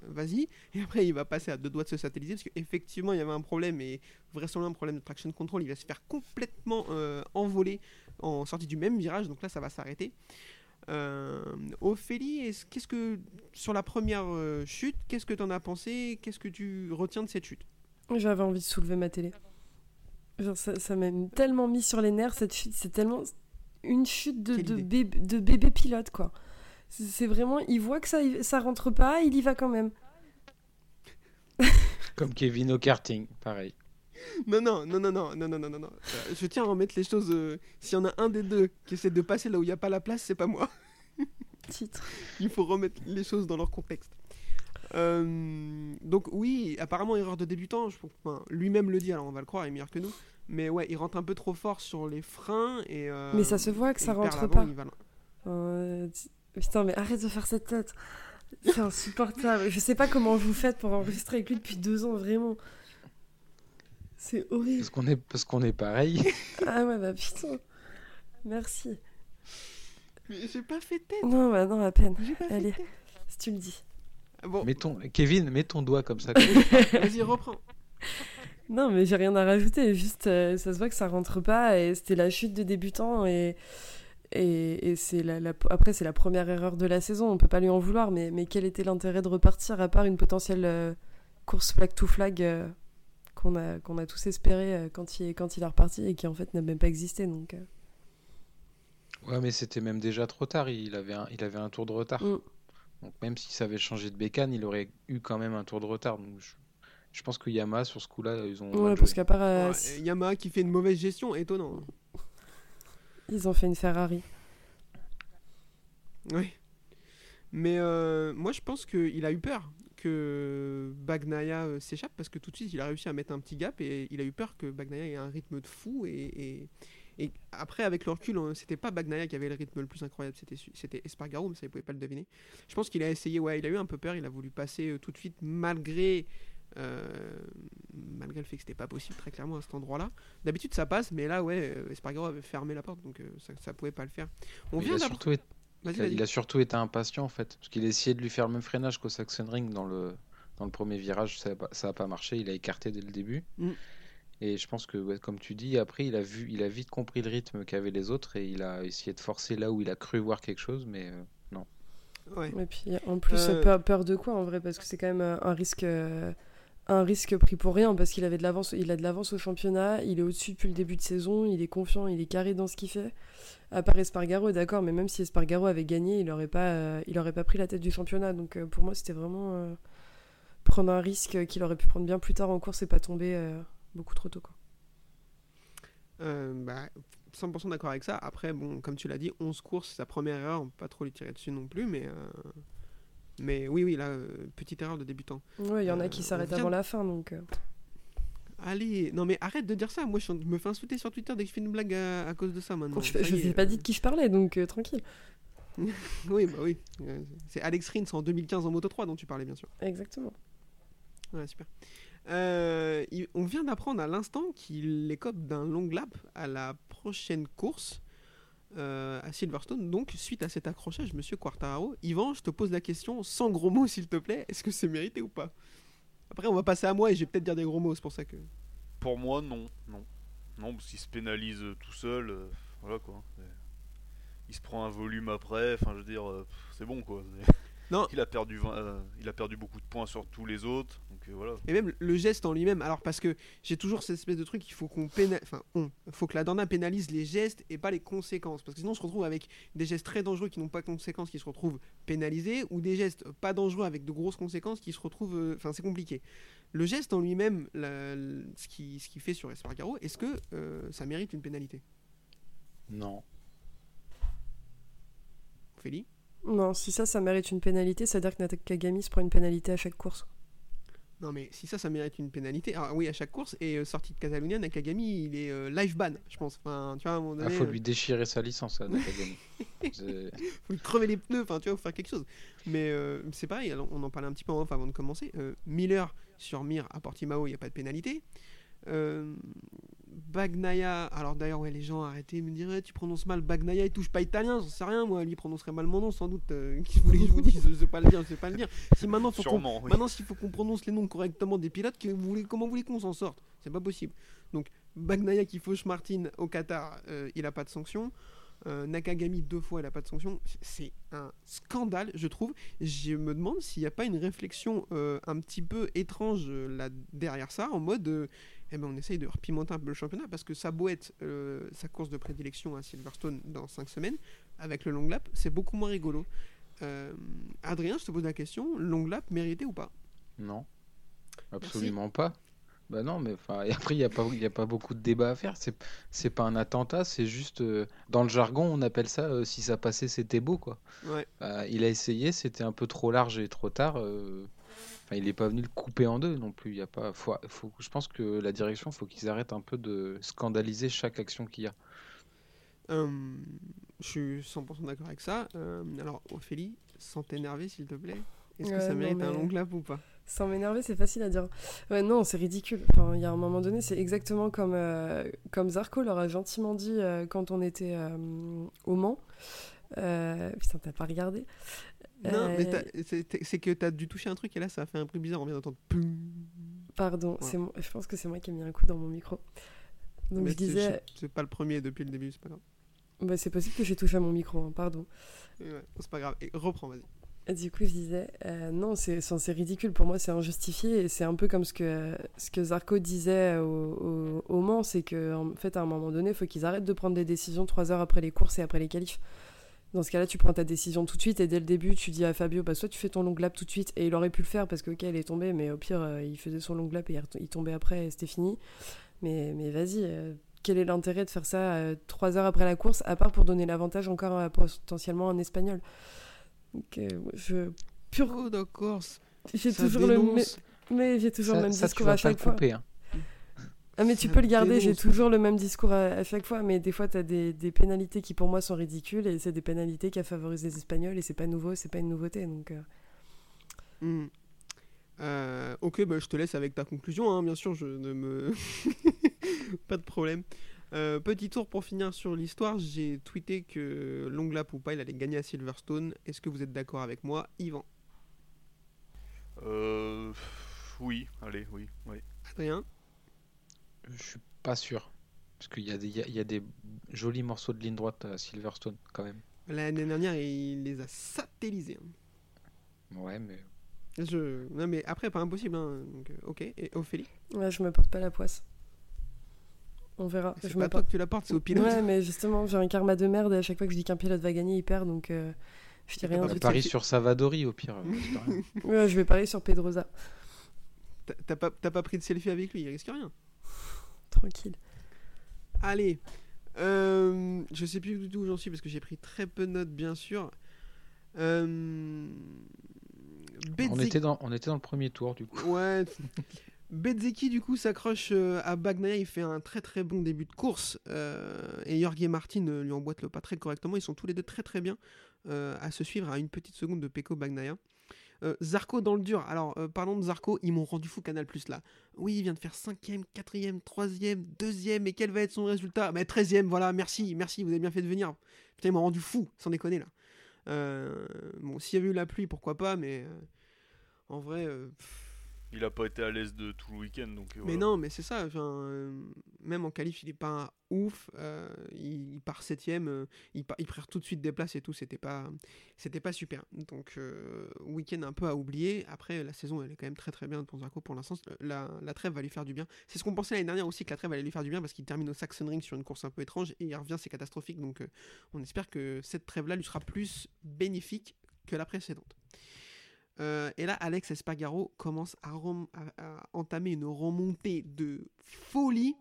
vas-y. Et après, il va passer à deux doigts de se satelliser parce qu'effectivement, il y avait un problème et vraisemblablement un problème de traction control. Il va se faire complètement envoler en sortie du même virage, donc là, ça va s'arrêter. Ophélie, est-ce- qu'est-ce que sur la première chute, qu'est-ce que tu en as pensé? Qu'est-ce que tu retiens de cette chute? J'avais envie de soulever ma télé. Genre, ça ça m'a tellement mis sur les nerfs, cette chute. C'est tellement une chute de, de, bébé, de bébé pilote, quoi. C'est vraiment, il voit que ça, ça rentre pas, il y va quand même. Comme Kevin au karting, pareil. Non, non, non, non, non, non, non, non, non. Euh, Je tiens à remettre les choses. euh, S'il y en a un des deux qui essaie de passer là où il n'y a pas la place, c'est pas moi. Titre. Il faut remettre les choses dans leur contexte. Euh, donc oui, apparemment erreur de débutant. je pense- enfin, Lui-même le dit, alors on va le croire, il est meilleur que nous. Mais ouais, il rentre un peu trop fort sur les freins et. euh, Mais ça se voit que ça rentre pas. va- Euh, Putain, mais arrête de faire cette tête. C'est insupportable. Je sais pas comment vous faites pour enregistrer avec lui depuis deux ans, vraiment. C'est horrible. Parce qu'on est, parce qu'on est pareil. Ah ouais, bah putain. Merci. Mais j'ai pas fait tête. Non, bah non, à peine. J'ai pas fait Allez, tête. si tu le dis. Bon, Mets ton... Kevin, mets ton doigt comme ça. vas-y, reprends. Non, mais j'ai rien à rajouter. Juste, euh, ça se voit que ça rentre pas et c'était la chute de débutant et. Et, et c'est la, la- après, c'est la première erreur de la saison, on peut pas lui en vouloir, mais, mais quel était l'intérêt de repartir à part une potentielle euh, course flag to flag euh, qu'on a, qu'on a tous espéré euh, quand, il, quand il est reparti et qui en fait n'a même pas existé. Donc, euh, Ouais, mais c'était même déjà trop tard. Il avait un, il avait un tour de retard. Mm. Donc même s'il savait changer de bécane, il aurait eu quand même un tour de retard. Donc je, je pense que Yamaha sur ce coup-là, ils ont. ouais, mal parce joué. qu'à part. euh, Ouais, si- Yamaha qui fait une mauvaise gestion, étonnant. ils ont fait une Ferrari. Oui. Mais euh, moi, je pense qu'il a eu peur que Bagnaia euh, s'échappe parce que tout de suite, il a réussi à mettre un petit gap et il a eu peur que Bagnaia ait un rythme de fou. Et, et, et après, avec le recul, c'était pas Bagnaia qui avait le rythme le plus incroyable, c'était Espargaro, mais ça, il pouvait pas le deviner. Je pense qu'il a essayé, ouais, il a eu un peu peur, il a voulu passer euh, tout de suite malgré. euh, malgré le fait que c'était pas possible très clairement à cet endroit-là. D'habitude ça passe, mais là ouais, euh, Espargaro avait fermé la porte, donc euh, ça, ça pouvait pas le faire. On Mais vient il, a surtout été, Vas-y, il a- vas-y. il a surtout été impatient en fait. Parce qu'il a essayé de lui faire le même freinage qu'au Sachsenring dans le, dans le premier virage. Ça n'a pas marché. Il a écarté dès le début. Mm. Et je pense que, ouais, comme tu dis, après, il a, vu, il a vite compris le rythme qu'avaient les autres et il a essayé de forcer là où il a cru voir quelque chose. Mais euh, non. Ouais. Et puis en plus, Euh, peur, peur de quoi en vrai? Parce que c'est quand même euh, un risque, euh, un risque pris pour rien. Parce qu'il avait de l'avance, il a de l'avance au championnat, il est au-dessus depuis le début de saison, il est confiant, il est carré dans ce qu'il fait. À part Espargaro, d'accord, mais même si Espargaro avait gagné, il aurait pas, euh, il aurait pas pris la tête du championnat. Donc euh, pour moi, c'était vraiment euh, prendre un risque qu'il aurait pu prendre bien plus tard en course et pas tomber euh, beaucoup trop tôt. Quoi. Euh, bah, 100% d'accord avec ça. Après, bon, comme tu l'as dit, 11 courses, c'est sa première erreur. On peut pas trop lui tirer dessus non plus, mais, euh, mais oui, oui, là, euh, petite erreur de débutant. Ouais, il y en a Euh, qui s'arrêtent vient- avant la fin, donc. Allez, non mais arrête de dire ça. Moi, je, me fais insulter sur Twitter dès que je fais une blague à, à cause de ça maintenant. je est, pas dit de qui je parlais, donc tranquille. Oui, bah oui. C'est Alex Rins en 2015 en Moto 3 dont tu parlais, bien sûr. Exactement. Ouais, super. Euh, on vient d'apprendre à l'instant qu'il écope d'un long lap à la prochaine course euh, à Silverstone. Donc, suite à cet accrochage, monsieur Quartararo, Yvan, je te pose la question sans gros mots, s'il te plaît. Est-ce que c'est mérité ou pas? Après, on va passer à moi et je vais peut-être dire des gros mots, c'est pour ça que. Pour moi, non. Non, non parce qu'il se pénalise tout seul. euh, voilà quoi. Il se prend un volume après. Enfin, je veux dire, c'est bon quoi. Non. Il a, perdu 20, euh, il a perdu beaucoup de points sur tous les autres. Donc euh, voilà. Et même le geste en lui-même. Alors, parce que j'ai toujours cette espèce de truc, il faut qu'on pénalise. Enfin, on. faut que la Dorna pénalise les gestes et pas les conséquences. Parce que sinon, on se retrouve avec des gestes très dangereux qui n'ont pas de conséquences qui se retrouvent pénalisés ou des gestes pas dangereux avec de grosses conséquences qui se retrouvent. euh, Enfin, c'est compliqué. Le geste en lui-même, ce qu'il ce qu'il fait sur Espargaro, est-ce que euh, ça mérite une pénalité? Non. Ophélie? Non, si ça, ça mérite une pénalité, c'est-à-dire que Nakagami se prend une pénalité à chaque course. Non, mais si ça, ça mérite une pénalité. Alors, oui, à chaque course. Et euh, sortie de Catalunya, Nakagami, il est euh, live ban, je pense. Enfin, tu vois, à un moment Il donné. faut euh, lui déchirer sa licence à Nakagami. C'est- faut lui crever les pneus, enfin tu vois, faut faire quelque chose. Mais euh, c'est pareil, on en parlait un petit peu en off avant de commencer. Euh, Miller sur Mir à Portimao, il n'y a pas de pénalité. Euh, Bagnaia, alors d'ailleurs, ouais, les gens arrêtez de me dire, tu prononces mal Bagnaia, il touche pas italien, j'en sais rien, moi, lui prononcerait mal mon nom sans doute. Euh, vous voulez que je vous dise Je sais pas le dire, je sais pas le dire. Si maintenant, faut Sûrement. oui. Maintenant, s'il faut qu'on prononce les noms correctement des pilotes, que vous voulez, comment vous voulez qu'on s'en sorte? C'est pas possible. Donc, Bagnaia qui fauche Martin au Qatar, euh, il a pas de sanction. Euh, Nakagami deux fois, il a pas de sanction. C'est un scandale, je trouve. Je me demande s'il n'y a pas une réflexion un petit peu étrange là derrière ça, en mode, eh ben, on essaye de repimenter un peu le championnat parce que ça beau être euh, sa course de prédilection à Silverstone dans 5 semaines avec le long lap, c'est beaucoup moins rigolo. Euh, Adrien, je te pose la question, long lap mérité ou pas? Non, absolument pas. Bah non, mais enfin, après, il n'y a, pas- y a pas beaucoup de débat à faire. C'est, c'est pas un attentat, c'est juste. euh, dans le jargon, on appelle ça euh, si ça passait, c'était beau, quoi. Ouais. Bah, il a essayé, c'était un peu trop large et trop tard. Enfin, il n'est pas venu le couper en deux non plus. Il y a pas. Faut, faut- je pense que la direction, faut qu'ils arrêtent un peu de scandaliser chaque action qu'il y a. Euh, je suis 100% d'accord avec ça. Euh, alors, Ophélie, sans t'énerver, s'il te plaît. Est-ce que Ouais, ça non, mérite un long lap ou pas? Sans m'énerver, c'est facile à dire. Ouais, non, c'est ridicule. Enfin, il y a un moment donné, c'est exactement comme, euh, comme Zarco leur a gentiment dit euh, quand on était euh, au Mans. Euh, putain, t'as pas regardé Non, mais Euh, t'as- c'est que t'as dû toucher un truc et là, ça a fait un bruit bizarre. On vient d'entendre. Pardon, je pense que c'est moi qui ai mis un coup dans mon micro. Donc Mais je c'est- disais, c'est- pas le premier depuis le début, c'est pas grave. bah, c'est possible que j'ai touché à mon micro, hein, pardon. Ouais, c'est pas grave. Et reprends, vas-y. Du coup, je disais, euh, non, c'est ridicule. Pour moi, c'est injustifié. Et c'est un peu comme ce que, ce que Zarco disait au, au, au Mans c'est qu'en fait, à un moment donné, il faut qu'ils arrêtent de prendre des décisions trois heures après les courses et après les qualifs. Dans ce cas-là, tu prends ta décision tout de suite et dès le début, tu dis à Fabio, bah, soit tu fais ton long lap tout de suite. Et il aurait pu le faire parce que, ok, il est tombé, mais au pire, euh, il faisait son long lap et il tombait après et c'était fini. Mais, mais vas-y, euh, quel est l'intérêt de faire ça euh, trois heures après la course, à part pour donner l'avantage encore à potentiellement un Espagnol? Donc, euh, je. Pur Oh, d'accord. j'ai ça toujours le même, dénonce. mais j'ai toujours Ça, le même ça, tu discours vas à pas chaque le fois. couper. hein. Ah mais tu peux le garder, j'ai toujours le même discours à, à chaque fois, mais des fois tu as des, des pénalités qui pour moi sont ridicules et c'est des pénalités qui favorisent les Espagnols et c'est pas nouveau, c'est pas une nouveauté donc. euh, Hmm. Euh, ok, bah, je te laisse avec ta conclusion, hein, bien sûr, je ne me... pas de problème. Euh, petit tour pour finir sur l'histoire, j'ai tweeté que Long Lap ou pas, il allait gagner à Silverstone. Est-ce que vous êtes d'accord avec moi Yvan? Euh, oui, allez, oui, oui. Adrien? Je suis pas sûr. Parce qu'il y, a des- il y a- il y a des jolis morceaux de ligne droite à Silverstone quand même. L'année dernière, il les a satellisés. hein. Ouais, mais Je... Non, mais après, pas impossible. hein, donc, euh, ok, et Ophélie? Ouais, je me porte pas la poisse. On verra. C'est Je pas me toi porte... que tu la portes, c'est au pilote. Ouais, mais justement, j'ai un karma de merde et à chaque fois que je dis qu'un pilote va gagner, il perd donc euh, je dis rien tout. parie sur Savadori au pire. euh. Ouais, je vais parier sur Pedrosa. T'as- T'as pas, t'as pas pris de selfie avec lui, il risque rien. Tranquille. Allez, euh, je sais plus du tout où j'en suis parce que j'ai pris très peu de notes, bien sûr. Euh, on, était dans, on était dans le premier tour du coup. Ouais. Du coup, s'accroche euh, à Bagnaia. Il fait un très très bon début de course. euh, et Jorge Martin euh, lui emboîte le pas très correctement. Ils sont tous les deux très très bien euh, à se suivre à une petite seconde de Pecco Bagnaia. Euh, Zarco dans le dur. Alors, euh, parlons de Zarco, ils m'ont rendu fou Canal Plus là. Oui, il vient de faire 5ème, 4ème, 3ème, 2ème. Et quel va être son résultat? Mais 13ème, voilà, merci, merci, vous avez bien fait de venir. Putain, ils m'ont rendu fou, sans déconner là. Euh, bon, s'il y avait eu la pluie, pourquoi pas, mais euh, en vrai. Il a pas été à l'aise de tout le week-end, donc. euh, mais non, mais c'est ça. euh, même en qualif, il est pas ouf. euh, il, il part septième. euh, il, perd tout de suite des places et tout. C'était pas, c'était pas super. Donc week-end un peu à oublier. Après, la saison, elle est quand même très très bien pour Zarco pour l'instant. La, la trêve va lui faire du bien. C'est ce qu'on pensait l'année dernière aussi que la trêve allait lui faire du bien parce qu'il termine au Saxon Ring sur une course un peu étrange et il revient, c'est catastrophique. Donc on espère que cette trêve-là lui sera plus bénéfique que la précédente. Euh, et là, Alex Espargaro commence à, entamer une remontée de folie.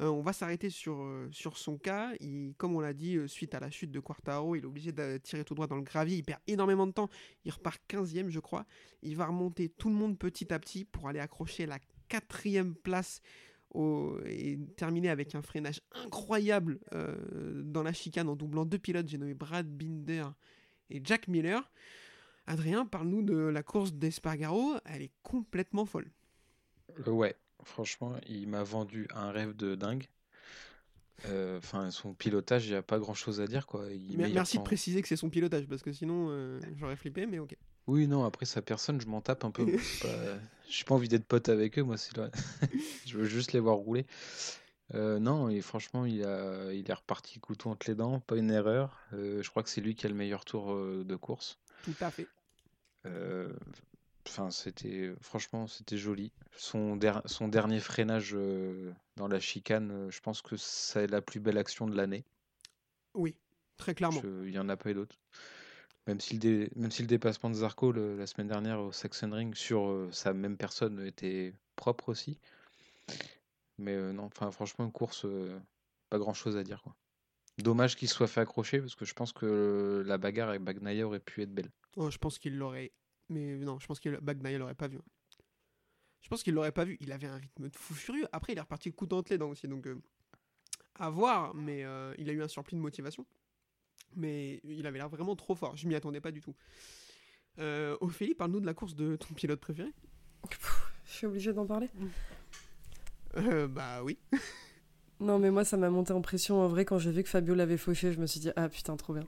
Euh, on va s'arrêter sur, euh, son cas. Comme on l'a dit, suite à la chute de Quartaro, il est obligé de tirer tout droit dans le gravier. Il perd énormément de temps. Il repart 15e, je crois. Il va remonter tout le monde petit à petit pour aller accrocher la quatrième place et terminer avec un freinage incroyable dans la chicane en doublant deux pilotes. J'ai nommé Brad Binder et Jack Miller. Adrien, parle-nous de la course d'Espargaro. Elle est complètement folle. Ouais, franchement, il m'a vendu un rêve de dingue. Euh, Enfin, son pilotage, il n'y a pas grand chose à dire quoi. Il Merci de préciser que c'est son pilotage parce que sinon euh, j'aurais flippé, mais ok. Oui, non, après sa personne, je m'en tape un peu. moi, c'est pas- pas envie d'être pote avec eux, moi, c'est là. Je veux juste les voir rouler. Euh, non, et franchement, il a... il est reparti couteau entre les dents, pas une erreur. Je crois que c'est lui qui a le meilleur tour de course. Tout à fait. Euh, Enfin, c'était franchement, c'était joli. Son, der- son dernier freinage euh, dans la chicane, euh, je pense que c'est la plus belle action de l'année. Oui, très clairement. Il n'y en a pas eu d'autres. Même si, le dé- même si le dépassement de Zarco le- la semaine dernière au Saxon Ring sur euh, sa même personne était propre aussi. Mais euh, non, enfin franchement, une course, euh, pas grand chose à dire. Quoi. Dommage qu'il se soit fait accrocher parce que je pense que la bagarre avec Bagnaia aurait pu être belle. Oh, je pense qu'il l'aurait mais non, je pense que Bagnaia l'aurait pas vu. hein. Je pense qu'il l'aurait pas vu. Il avait un rythme de fou furieux. Après, il est reparti coup dans les dents aussi, donc euh, à voir. Mais euh, il a eu un surplus de motivation. Mais il avait l'air vraiment trop fort. Je m'y attendais pas du tout. Euh, Ophélie, parle-nous de la course de ton pilote préféré. Je suis obligée d'en parler. Euh, bah oui. Non, mais moi, ça m'a monté en pression. En vrai, quand j'ai vu que Fabio l'avait fauché, je me suis dit, ah putain, trop bien.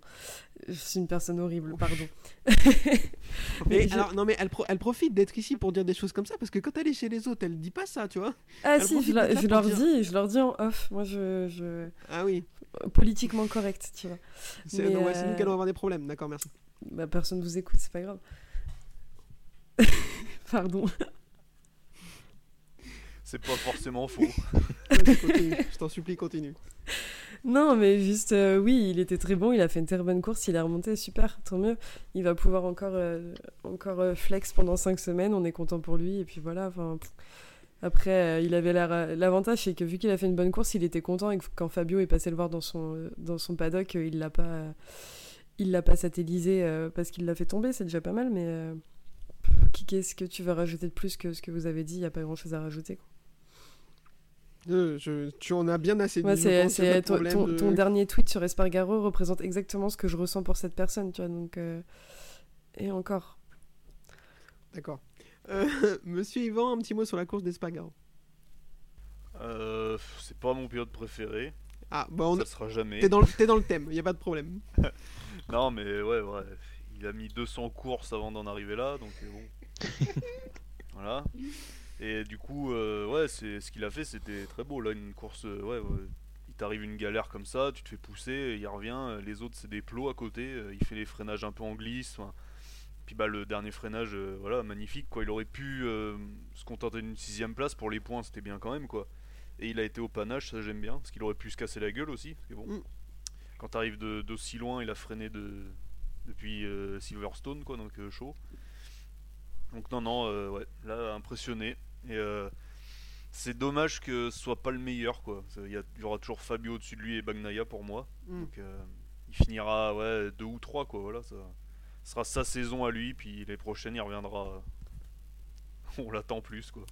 Je suis une personne horrible, pardon. Mais je- alors, non, mais elle, pro- elle profite d'être ici pour dire des choses comme ça parce que quand elle est chez les autres, elle dit pas ça, tu vois. Ah Elle si, je, leur- je dire- dis, je leur dis en off. Moi, je, je... Ah oui. politiquement correct, tu vois. C'est nous euh, qui allons avoir des problèmes. D'accord, merci. Bah, personne vous écoute, c'est pas grave. Pardon. C'est pas forcément faux. Je t'en supplie, continue. Non, mais juste, euh, oui, il était très bon, il a fait une très bonne course, il est remonté, super, tant mieux. Il va pouvoir encore, euh, encore euh, flex pendant 5 semaines, on est content pour lui, et puis voilà. enfin. Après, euh, il avait l'air, l'avantage, c'est que vu qu'il a fait une bonne course, il était content, et que quand Fabio est passé le voir dans son, euh, dans son paddock, euh, il l'a pas, euh, il l'a pas satellisé euh, parce qu'il l'a fait tomber, c'est déjà pas mal, mais euh, qu'est-ce que tu veux rajouter de plus que ce que vous avez dit? Il n'y a pas grand-chose à rajouter. quoi. Je- tu en as bien assez dit. Ouais, c'est, de ton, de- dernier tweet sur Espargaro représente exactement ce que je ressens pour cette personne, tu vois. Donc, euh, et encore. D'accord. Euh, Monsieur Yvan, un petit mot sur la course d'Espargaro. Euh, c'est pas mon pilote préféré. Ah, bah on Ça sera jamais. T'es dans, le- t'es dans le thème, y a pas de problème. Non, mais ouais, ouais. Il a mis 200 courses avant d'en arriver là, donc euh, bon. voilà. Et du coup, euh, ouais, c'est ce qu'il a fait, c'était très beau. Là, une course, euh, ouais, ouais. Il t'arrive une galère comme ça, tu te fais pousser, il revient. euh, Les autres, c'est des plots à côté. euh, Il fait les freinages un peu en glisse. Puis bah, le dernier freinage, voilà, magnifique. Quoi. Il aurait pu se contenter d'une sixième place pour les points, c'était bien quand même, quoi. Et il a été au panache, ça j'aime bien, parce qu'il aurait pu se casser la gueule aussi. Parce que bon, Mm. quand t'arrives de- d'aussi loin, il a freiné de, depuis Silverstone, quoi, donc chaud. Donc non, non, ouais, là impressionné. Et euh, c'est dommage que ce soit pas le meilleur, quoi. Il y, aura toujours Fabio au-dessus de lui et Bagnaia pour moi. Mm. Donc euh, il finira, ouais, deux ou trois, quoi. Voilà, ça ce sera sa saison à lui, puis les prochaines, il reviendra. On l'attend plus, quoi.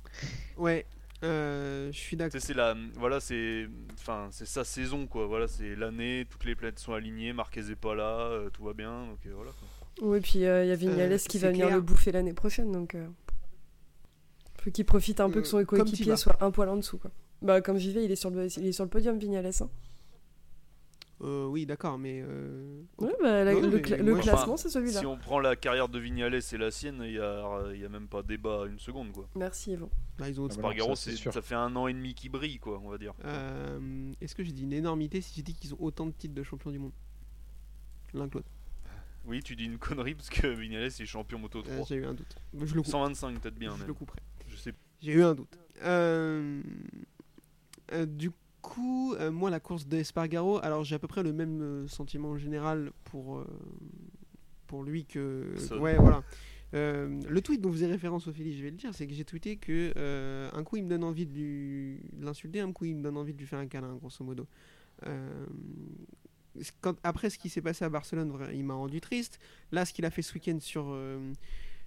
Ouais, euh, je suis d'accord. c'est la, voilà, c'est, enfin, c'est sa saison, quoi. Voilà, c'est l'année, toutes les planètes sont alignées, Marquez est pas là, euh, tout va bien, donc euh, voilà. quoi. Oui, puis euh, il y a Vignales Euh, qui va venir le bouffer l'année prochaine, donc. Faut qu'il profite un peu que son comme coéquipier soit un poil en dessous, quoi. Bah, comme j'y vais, il est sur le, il est sur le podium, Vignales. Hein. Euh, oui, d'accord, mais. euh, Ouais, bah, la- Non, non, le, mais cla- moi, le je- classement, c'est celui-là. Si on prend la carrière de Vignales et la sienne, il y a, il y a même pas débat une seconde, quoi. Merci, Yvon. bah, ils ont autre- Ah bah Spargaro, ça, c'est c'est- sûr. ça fait un an et demi qu'il brille, quoi, on va dire. Euh, Est-ce que j'ai dit une énormité si j'ai dit qu'ils ont autant de titres de champion du monde? L'un que l'autre. Oui, tu dis une connerie parce que Vignales est champion Moto 3. Euh, j'ai eu un doute. Je le coupe. 125 peut-être bien je même. le couperai. Sais J'ai eu un doute. Euh, euh, du coup, euh, moi, la course d'Espargaro, alors j'ai à peu près le même sentiment général pour, pour lui que. Ça. Ouais, voilà. Le tweet dont vous avez référence, Ophélie, je vais le dire, c'est que j'ai tweeté que un coup il me donne envie de lui- de l'insulter, un coup il me donne envie de lui faire un câlin, grosso modo. Quand, après ce qui s'est passé à Barcelone, il m'a rendu triste. Là, ce qu'il a fait ce week-end sur,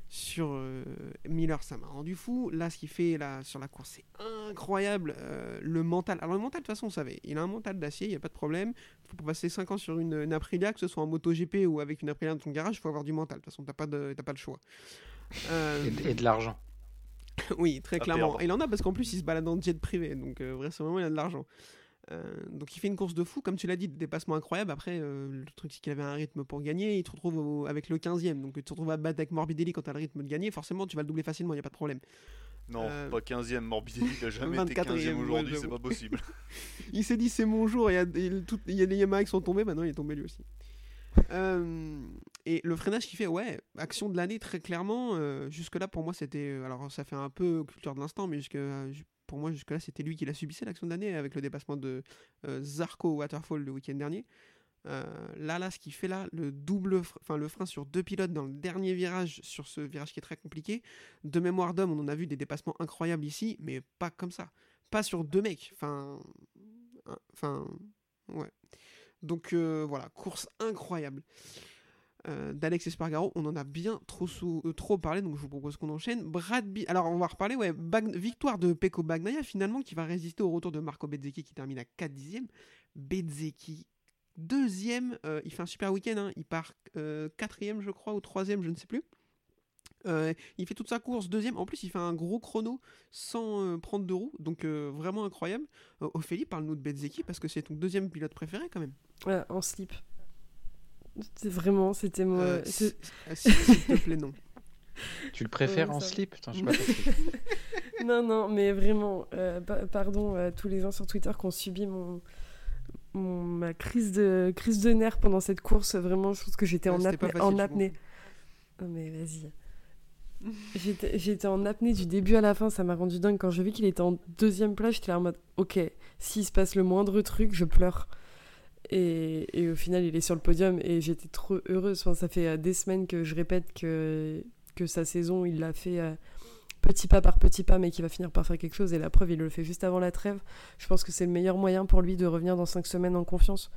sur euh, Miller, ça m'a rendu fou. Là, ce qu'il fait là, sur la course, c'est incroyable. Euh, le mental. Alors, le mental, de toute façon, on savait. Il a un mental d'acier, il n'y a pas de problème. Faut pour passer 5 ans sur une, une Aprilia, que ce soit en MotoGP ou avec une Aprilia dans ton garage, il faut avoir du mental. De toute façon, tu n'as pas, de- pas le choix. Euh, Et, de- et de l'argent. oui, très clairement. Et il en a parce qu'en plus, il se balade en jet privé. Donc, euh, vraisemblablement, il a de l'argent. Euh, donc, il fait une course de fou. Comme tu l'as dit, dépassement incroyable. Après, euh, le truc, c'est qu'il avait un rythme pour gagner. Il te retrouve au- avec le 15e. Donc, tu te retrouves à battre avec Morbidelli quand tu as le rythme de gagner. Forcément, tu vas le doubler facilement. Il n'y a pas de problème. Non, Euh, pas 15ème, Morbidelli, il a jamais été 24e, 15ème ouais, aujourd'hui, c'est pas possible. Il s'est dit, c'est mon jour. Il y a, il, tout- a les Yamaha qui sont tombés. Maintenant, il est tombé lui aussi. Et le freinage qui fait, ouais, action de l'année très clairement. euh, jusque-là, pour moi, c'était. Alors, ça fait un peu culture de l'instant, mais jusque, ju- pour moi, jusque-là, c'était lui qui l'a subissé l'action de l'année avec le dépassement de euh, Zarco Waterfall le week-end dernier. Euh, là, là, ce qu'il fait là, le double, enfin le frein sur deux pilotes dans le dernier virage, sur ce virage qui est très compliqué. De mémoire d'homme, on en a vu des dépassements incroyables ici, mais pas comme ça, pas sur deux mecs. Enfin, enfin, ouais. Donc euh, voilà, course incroyable. Euh, d'Alex Espargaro. On en a bien trop, euh, trop parlé, donc je vous propose qu'on enchaîne. Alors, on va reparler, ouais, victoire de Peko Bagnaia, finalement, qui va résister au retour de Marco Bezzecchi, qui termine à 4 dixièmes. Bezzecchi, deuxième, euh, il fait un super week-end, hein. il part euh, quatrième, je crois, ou troisième, je ne sais plus. Il fait toute sa course deuxième. En plus, il fait un gros chrono sans prendre de roues. Donc, vraiment incroyable. Ophélie, parle-nous de Bezzecchi parce que c'est ton deuxième pilote préféré quand même. En slip. C'est vraiment, c'était moi. Euh, s- S'il te plaît, non. Tu le préfères Ouais, en ça- slip? Putain, pas compris. Non, non, mais vraiment, euh, pa- pardon à tous les gens sur Twitter qui ont subi mon, mon- ma crise de, crise de nerfs pendant cette course. Vraiment, je pense que j'étais Ouais, en, apnée- facile, en je apnée. Oh, mais vas-y. J'étais j'étais en apnée du début à la fin, ça m'a rendu dingue. Quand j'ai vu qu'il était en deuxième place, j'étais là en mode Ok, s'il se passe le moindre truc, je pleure. Et, et au final, il est sur le podium et j'étais trop heureuse. Enfin, ça fait euh, des semaines que je répète que, que sa saison, il l'a fait euh, petit pas par petit pas, mais qu'il va finir par faire quelque chose. Et la preuve, il le fait juste avant la trêve. Je pense que c'est le meilleur moyen pour lui de revenir dans cinq semaines en confiance.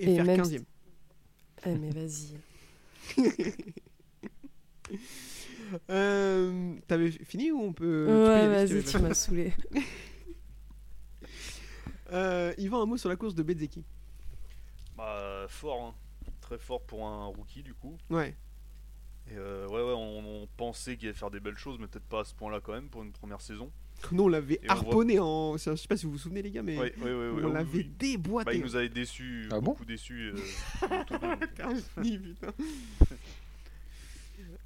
Et, Et faire même 15ème. Eh, mais vas-y. Euh, T'avais fini ou on peut. Ouais, vas-y, tu m'as saoulé. Euh, Yvan, un mot sur la course de Bezzecchi. Bah, fort, hein. très fort pour un rookie du coup. Ouais. Et euh, ouais, ouais, on, on pensait qu'il allait faire des belles choses, mais peut-être pas à ce point-là quand même pour une première saison. Nous, on l'avait Et on voit- harponné en. Je sais pas si vous vous souvenez, les gars, mais. Ouais, ouais, ouais, ouais, on oui, l'avait oui. déboîté. Bah, il nous avait déçus, Ah bon beaucoup déçus. euh, putain.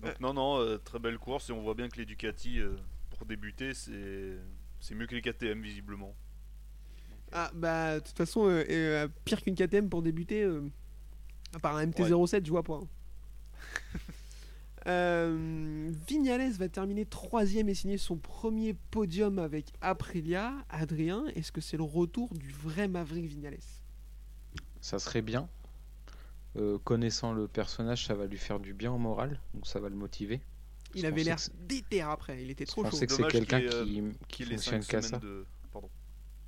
Donc non, non, euh, très belle course et on voit bien que les Ducati, euh, pour débuter, c'est c'est mieux que les KTM visiblement. Ah, bah, de toute façon, euh, euh, pire qu'une KTM pour débuter, euh, à part un MT-07, je vois pas. hein. Euh, Vignales va terminer troisième et signer son premier podium avec Aprilia. Adrien, est-ce que c'est le retour du vrai Maverick Vignales? Ça serait bien. Euh, connaissant le personnage, ça va lui faire du bien au moral, donc ça va le motiver. Il Je avait l'air déter après, il était Je trop chaud. pensais que c'est quelqu'un qui, Qui fonctionne 5 qu'à ça. de...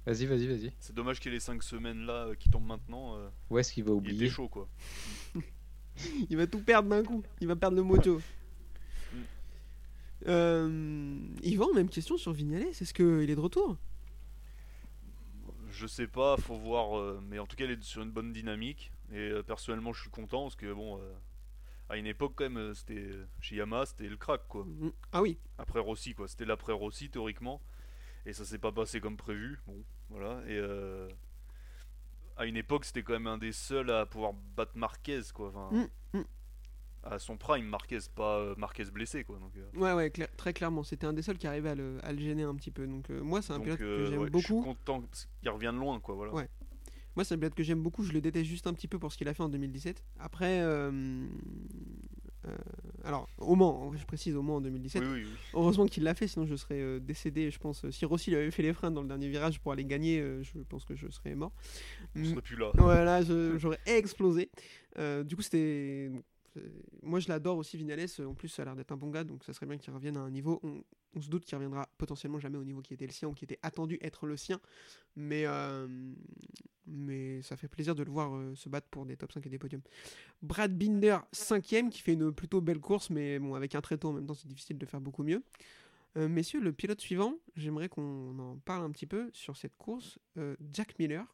Vas-y, vas-y, vas-y. C'est dommage qu'il y ait les 5 semaines là euh, qui tombent maintenant. euh, Où est-ce qu'il va il était oublier chaud quoi. Il va tout perdre d'un coup. Il va perdre le mojo. Euh, Yvan, même question sur Vignales. Est-ce qu'il est de retour? Je sais pas, faut voir. euh, mais en tout cas, il est sur une bonne dynamique. Et euh, personnellement, je suis content parce que bon, euh, à une époque quand même, c'était chez Yamaha, c'était le crack quoi. Mhm. Ah oui. Après Rossi quoi, c'était l'après Rossi théoriquement. Et ça s'est pas passé comme prévu. Bon, voilà. Et euh, à une époque, c'était quand même un des seuls à pouvoir battre Marquez quoi. Enfin, Mm, mm. À son prime, Marquez, pas euh, Marquez blessé quoi. Donc, euh, Ouais, ouais, très clairement. C'était un des seuls qui arrivait à le, à le gêner un petit peu. Donc, moi, c'est un donc, pilote que j'aime ouais, Je suis beaucoup. content qu'il revienne loin quoi. Voilà. Ouais. Moi, c'est un pilote que j'aime beaucoup. Je le déteste juste un petit peu pour ce qu'il a fait en 2017. Après, euh, alors, au Mans, je précise, au Mans en 2017. Oui, oui, oui. Heureusement qu'il l'a fait, sinon je serais euh, décédé, je pense. Si Rossi lui avait fait les freins dans le dernier virage pour aller gagner, euh, je pense que je serais mort. On Mm. serait plus là. Voilà, je- j'aurais explosé. Du coup, c'était. Moi, je l'adore aussi, Vinales. En plus, ça a l'air d'être un bon gars, donc ça serait bien qu'il revienne à un niveau. On, on se doute qu'il reviendra potentiellement jamais au niveau qui était le sien ou qui était attendu être le sien. Mais, ça fait plaisir de le voir euh, se battre pour des top 5 et des podiums. Brad Binder, cinquième, qui fait une plutôt belle course, mais bon, avec un tréteau en même temps, c'est difficile de faire beaucoup mieux. Euh, messieurs, le pilote suivant, j'aimerais qu'on en parle un petit peu sur cette course. Euh, Jack Miller,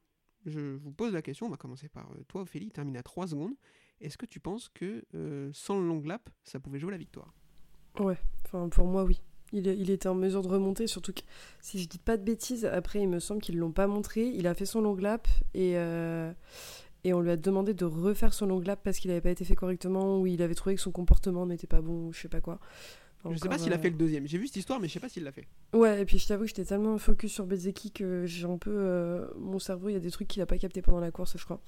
je vous pose la question, on va commencer par toi Ophélie, il termine à 3 secondes. Est-ce que tu penses que sans le long lap, ça pouvait jouer la victoire? Ouais, enfin pour moi oui. Il, il était en mesure de remonter, surtout que si je dis pas de bêtises, après il me semble qu'ils l'ont pas montré. Il a fait son long lap et, euh, et on lui a demandé de refaire son long lap parce qu'il avait pas été fait correctement ou il avait trouvé que son comportement n'était pas bon ou je sais pas quoi. Je sais pas Encore, s'il a euh, fait le deuxième. J'ai vu cette histoire, mais je sais pas s'il l'a fait. Ouais, et puis je t'avoue que j'étais tellement focus sur Bezeki que j'ai un peu. euh, mon cerveau, il y a des trucs qu'il a pas capté pendant la course, je crois.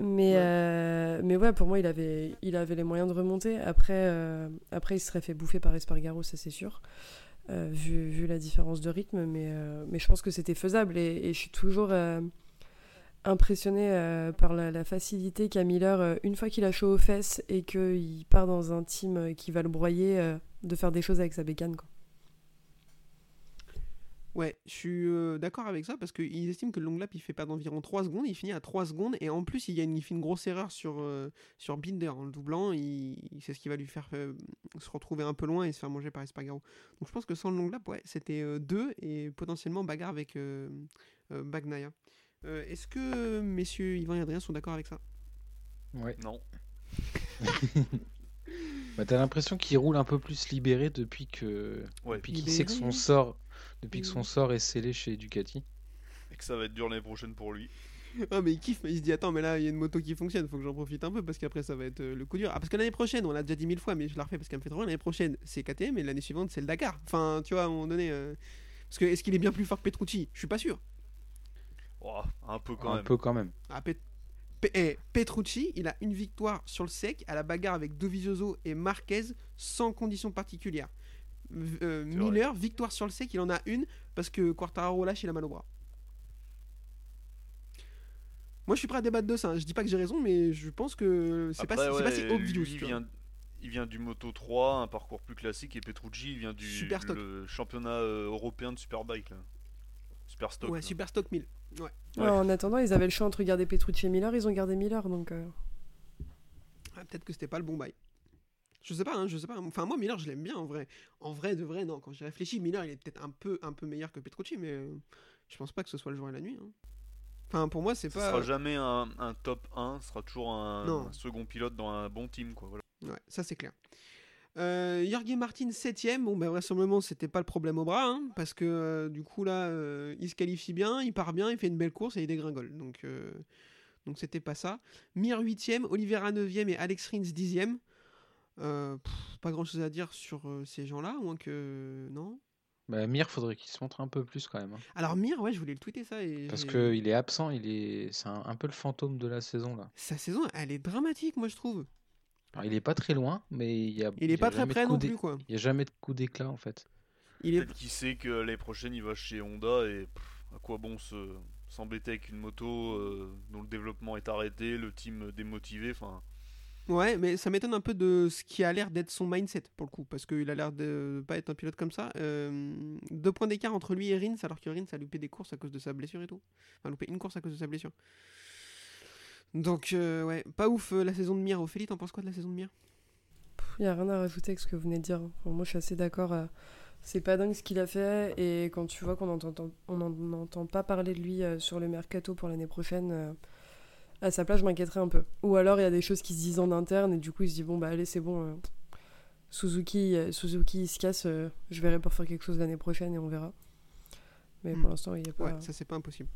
Mais, Ouais. euh, mais ouais, pour moi, il avait, il avait les moyens de remonter. Après, euh, après il se serait fait bouffer par Espargaro, ça c'est sûr, euh, vu, vu la différence de rythme. Mais, mais je pense que c'était faisable et, et je suis toujours impressionné euh, par la, la facilité qu'a Miller, une fois qu'il a chaud aux fesses et qu'il part dans un team qui va le broyer, de faire des choses avec sa bécane. Quoi. Ouais, je suis euh, d'accord avec ça parce qu'ils estiment que le long lap il fait perdre environ 3 secondes, il finit à 3 secondes et en plus il, y a une, il fait une grosse erreur sur, euh, sur Binder en le doublant, il, c'est ce qui va lui faire euh, se retrouver un peu loin et se faire manger par Espargaro. Donc je pense que sans le long lap, ouais, c'était 2 et potentiellement bagarre avec Bagnaia. Est-ce que messieurs Yvan et Adrien sont d'accord avec ça? Ouais. Non. Bah, t'as l'impression qu'il roule un peu plus libéré depuis que Ouais. depuis qu'il sait que son sort depuis que son Mm. sort est scellé chez Ducati. Et que ça va être dur l'année prochaine pour lui. Ah mais il kiffe, mais il se dit attends mais là il y a une moto qui fonctionne, faut que j'en profite un peu parce qu'après ça va être euh, le coup dur. Ah parce que l'année prochaine, on l'a déjà dit mille fois mais je la refais parce qu'elle me fait trop l'année prochaine c'est KTM et l'année suivante c'est le Dakar. Enfin tu vois à un moment donné... euh, Parce que est-ce qu'il est bien plus fort que Petrucci? Je suis pas sûr. Oh, un peu quand un même. peu quand même. Ah, Pet- Pe- eh, Petrucci, il a une victoire sur le sec à la bagarre avec Dovizioso et Marquez sans conditions particulières. Euh, Miller, victoire sur le sec, il en a une parce que Quartararo lâche, il a mal au bras. Moi, je suis prêt à débattre de ça. hein. Je dis pas que j'ai raison, mais je pense que c'est pas, pas si obvious. il vient, il vient du Moto 3, un parcours plus classique, et Petrucci, il vient du Super stock. le championnat euh, européen de Superbike. Là. Super stock. Ouais, là. Super Stock 1000. Ouais. Ouais. en attendant, ils avaient le choix entre garder Petrucci et Miller, ils ont gardé Miller, donc... euh, Ah, Peut-être que c'était pas le bon bail. Je sais pas, hein, je sais pas. Enfin, moi, Miller, je l'aime bien en vrai. En vrai, de vrai, non. Quand j'y réfléchis, Miller, il est peut-être un peu, un peu meilleur que Petrucci, mais euh, je pense pas que ce soit le jour et la nuit. hein. Enfin, pour moi, c'est Ce pas. sera jamais un, un top 1, ce sera toujours un, second pilote dans un bon team. Quoi, voilà. Ouais, ça c'est clair. Euh, Jorge Martin 7ème, bon ben vraisemblablement c'était pas le problème au bras, hein, parce que euh, du coup là euh, il se qualifie bien, il part bien, il fait une belle course et il dégringole. Donc donc c'était pas ça. Mir 8ème, Oliveira 9ème et Alex Rins 10ème. Euh, pff, pas grand chose à dire sur euh, ces gens-là, moins que. Non Bah, Mir, faudrait qu'il se montre un peu plus quand même. hein. Alors Mir, ouais, je voulais le tweeter ça. Et Parce j'ai- qu'il est absent, il est... c'est un, un peu le fantôme de la saison là. Sa saison, elle est dramatique, moi je trouve. Alors, il est pas très loin, mais il y a, Il y est a pas très jamais de près coup non d'é- plus, quoi. Il y a jamais de coup d'éclat en fait. Il est... Peut-être qu'il sait que l'année prochaine il va chez Honda et pff, à quoi bon se s'embêter avec une moto euh, dont le développement est arrêté, le team démotivé. Enfin, Ouais, mais ça m'étonne un peu de ce qui a l'air d'être son mindset pour le coup, parce qu'il a l'air de pas être un pilote comme ça. Euh, deux points d'écart entre lui et Rins, alors que Rins a loupé des courses à cause de sa blessure et tout. Enfin, loupé une course à cause de sa blessure. Donc, euh, ouais, pas ouf euh, la saison de Mir. Ophélie, t'en penses quoi de la saison de Mir? Il n'y a rien à rajouter avec ce que vous venez de dire. Enfin, moi, je suis assez d'accord. C'est pas dingue ce qu'il a fait. Et quand tu vois qu'on n'entend pas parler de lui sur le mercato pour l'année prochaine, à sa place, je m'inquiéterais un peu. Ou alors, il y a des choses qui se disent en interne et du coup, il se dit bon, bah allez, c'est bon. euh, Suzuki, euh, Suzuki il se casse. euh, je verrai pour faire quelque chose l'année prochaine et on verra. Mais Hmm. pour l'instant, il n'y a pas. Ouais, ça c'est pas impossible.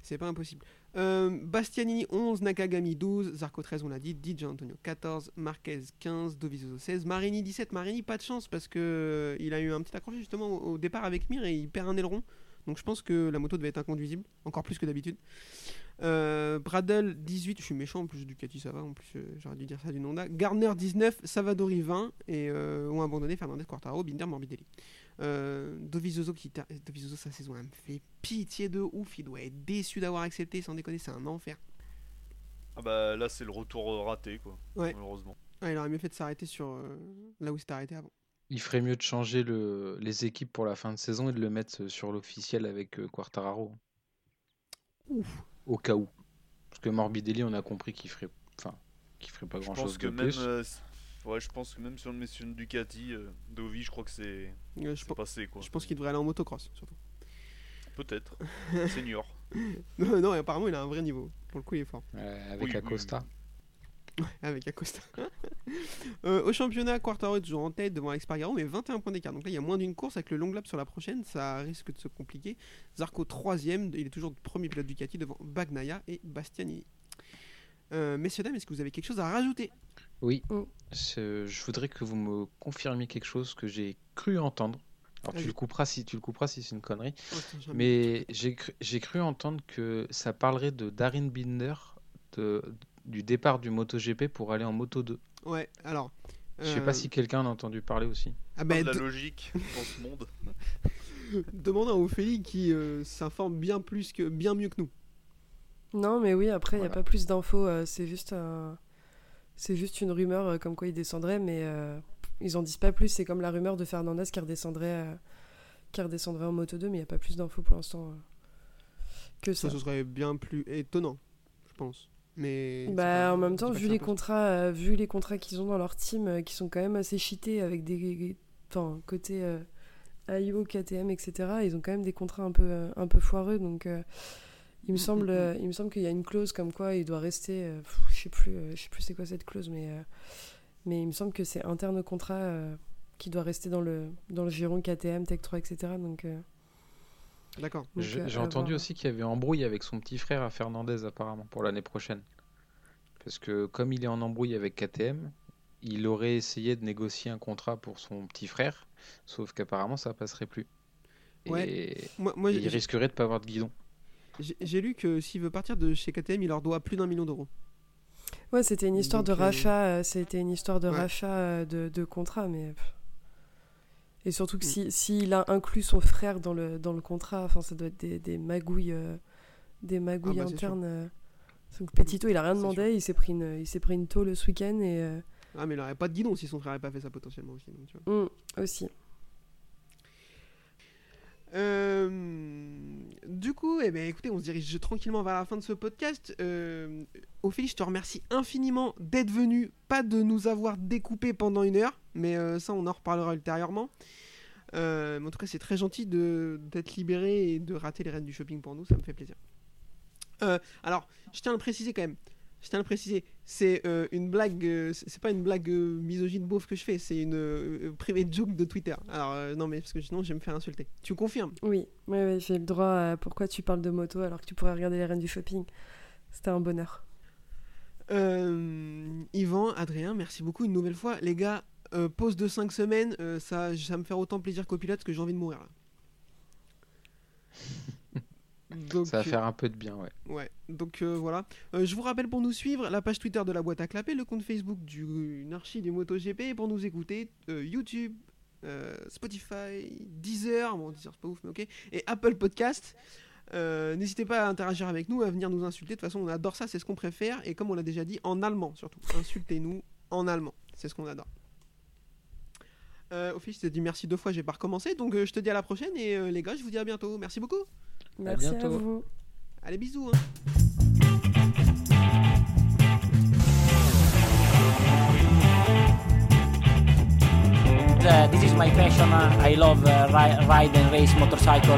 C'est pas impossible. Bastianini 11, Nakagami 12, Zarco 13, on l'a dit, Di Antonio 14, Marquez 15, Dovizioso 16, Marini 17. Marini, pas de chance parce que il a eu un petit accroché justement au, au départ avec Mir et il perd un aileron. Donc je pense que la moto devait être inconduisible, encore plus que d'habitude. Euh, Bradle 18, je suis méchant en plus Ducati ça va, en plus euh, j'aurais dû dire ça du Honda. Gardner 19, Savadori 20 et euh, ont abandonné Fernandez Quartaro, Binder Morbidelli. Euh, Dovizioso qui Dovizioso sa saison elle me fait pitié de ouf, il doit être déçu d'avoir accepté sans déconner, c'est un enfer. ah bah là c'est le retour raté quoi. Ouais. Malheureusement. Ah, il aurait mieux fait de s'arrêter sur euh, là où c'était arrêté avant. Il ferait mieux de changer le... les équipes pour la fin de saison et de le mettre sur l'officiel avec euh, Quartararo. Ouf. Au cas où. Parce que Morbidelli, on a compris qu'il ferait, enfin, qu'il ferait pas Je grand pense chose que de même, plus. euh, ouais, je pense que même sur le monsieur Ducati, euh, Dovi, je crois que c'est je, c'est pen- passé quoi. je pense qu'il devrait aller en motocross surtout. Peut-être. Senior. non, non, apparemment il a un vrai niveau. Pour le coup il est fort. Euh, avec Oui, oui, Acosta. avec Acosta. Euh, au championnat, Quartaro est toujours en tête devant Alex mais 21 points d'écart. Donc là, il y a moins d'une course avec le long lap sur la prochaine, ça risque de se compliquer. Zarco 3 il est toujours premier pilote Ducati devant Bagnaia et Bastianini. Euh, messieurs, dames, est-ce que vous avez quelque chose à rajouter? Oui. Mm. Je, voudrais que vous me confirmiez quelque chose que j'ai cru entendre. Alors tu le couperas si tu le couperas si c'est une connerie. Oh, Mais j'ai cru, entendre que ça parlerait de Darin Binder de, du départ du MotoGP pour aller en Moto 2. Ouais, alors. Je sais euh, pas si quelqu'un en a entendu parler aussi. Ah bah, de la logique dans ce monde. demandons à Ophélie qui euh, s'informe bien plus que bien mieux que nous. Non, mais oui, après, il n'y a Voilà. pas plus d'infos. euh, c'est juste un- C'est juste une rumeur euh, comme quoi il descendrait, mais euh, ils en disent pas plus. C'est comme la rumeur de Fernandez qui redescendrait, euh, qu'il redescendrait en Moto 2, mais il n'y a pas plus d'infos pour l'instant euh, que ça. Ça, ce serait bien plus étonnant, je pense. Mais Bah, en même temps, vu les contrats, euh, vu les contrats qu'ils ont dans leur team, euh, qui sont quand même assez cheatés avec des, enfin côté euh, AIO, KTM, etc. Ils ont quand même des contrats un peu, euh, un peu foireux, donc il me Mm, semble, mm, mm. il me semble qu'il y a une clause comme quoi il doit rester. pff, je sais plus, je sais plus c'est quoi cette clause, mais mais il me semble que c'est interne au contrat qui doit rester dans le dans le giron KTM, Tech 3, etc. Donc D'accord. donc, J'ai euh, j'ai entendu voir. aussi qu'il y avait embrouille avec son petit frère à Fernandez apparemment pour l'année prochaine. Parce que comme il est en embrouille avec KTM, il aurait essayé de négocier un contrat pour son petit frère, sauf qu'apparemment ça passerait plus. Et. Moi, il risquerait de pas avoir de guidon. j'ai lu que s'il veut partir de chez KTM, il leur doit plus d'un million d'euros. Ouais, c'était une histoire Donc, de euh, rachat, euh, c'était une histoire de ouais. rachat de, de contrat, mais. Et surtout que Mm. si s'il a inclus son frère dans le dans le contrat, enfin ça doit être des, des magouilles, euh, des magouilles Ah bah, c'est sûr. internes. euh. Donc Petito, il a rien demandé, il s'est pris une il s'est pris une tôle ce week-end et euh, Ah, mais il aurait pas de guidon si son frère n'avait pas fait ça potentiellement aussi. donc, tu vois. mm, aussi. Euh, du coup, eh ben, écoutez, on se dirige tranquillement vers la fin de ce podcast. Euh, Ophélie, je te remercie infiniment d'être venu, pas de nous avoir découpé pendant une heure, mais euh, ça, on en reparlera ultérieurement. Euh, mais en tout cas, c'est très gentil de- d'être libéré et de rater les rênes du shopping pour nous, ça me fait plaisir. Euh, alors, je tiens à le préciser quand même. Je tiens à le préciser, c'est une blague, c'est pas une blague misogyne beauf que je fais, c'est une private joke de Twitter. Alors, non, mais parce que sinon, je vais me faire insulter. Tu confirmes? Oui, ouais, ouais, j'ai le droit à pourquoi tu parles de moto alors que tu pourrais regarder les reines du shopping. C'était un bonheur. Euh, Yvan, Adrien, merci beaucoup une nouvelle fois. Les gars, euh, pause de 5 semaines, euh, ça, ça me faire autant plaisir qu'au pilote que j'ai envie de mourir là. Donc, Ça va faire un peu de bien, ouais. euh, ouais, donc euh, voilà. Euh, je vous rappelle pour nous suivre la page Twitter de la boîte à clapper, le compte Facebook du Narchi du MotoGP et pour nous écouter euh, YouTube, euh, Spotify, Deezer, bon Deezer c'est pas ouf mais ok, et Apple Podcast. Euh, N'hésitez pas à interagir avec nous, à venir nous insulter. De toute façon, on adore ça, c'est ce qu'on préfère. Et comme on l'a déjà dit, en allemand surtout. Insultez-nous en allemand, c'est ce qu'on adore. Euh, Ophélie, je te dis merci deux fois, j'ai pas recommencé. Donc euh, je te dis à la prochaine. Et euh, les gars, je vous dis à bientôt. Merci beaucoup. Merci à, bientôt. vous. Allez, bisous. hein. Uh, this is my passion. Uh, I love uh, ri- ride and race motorcycle.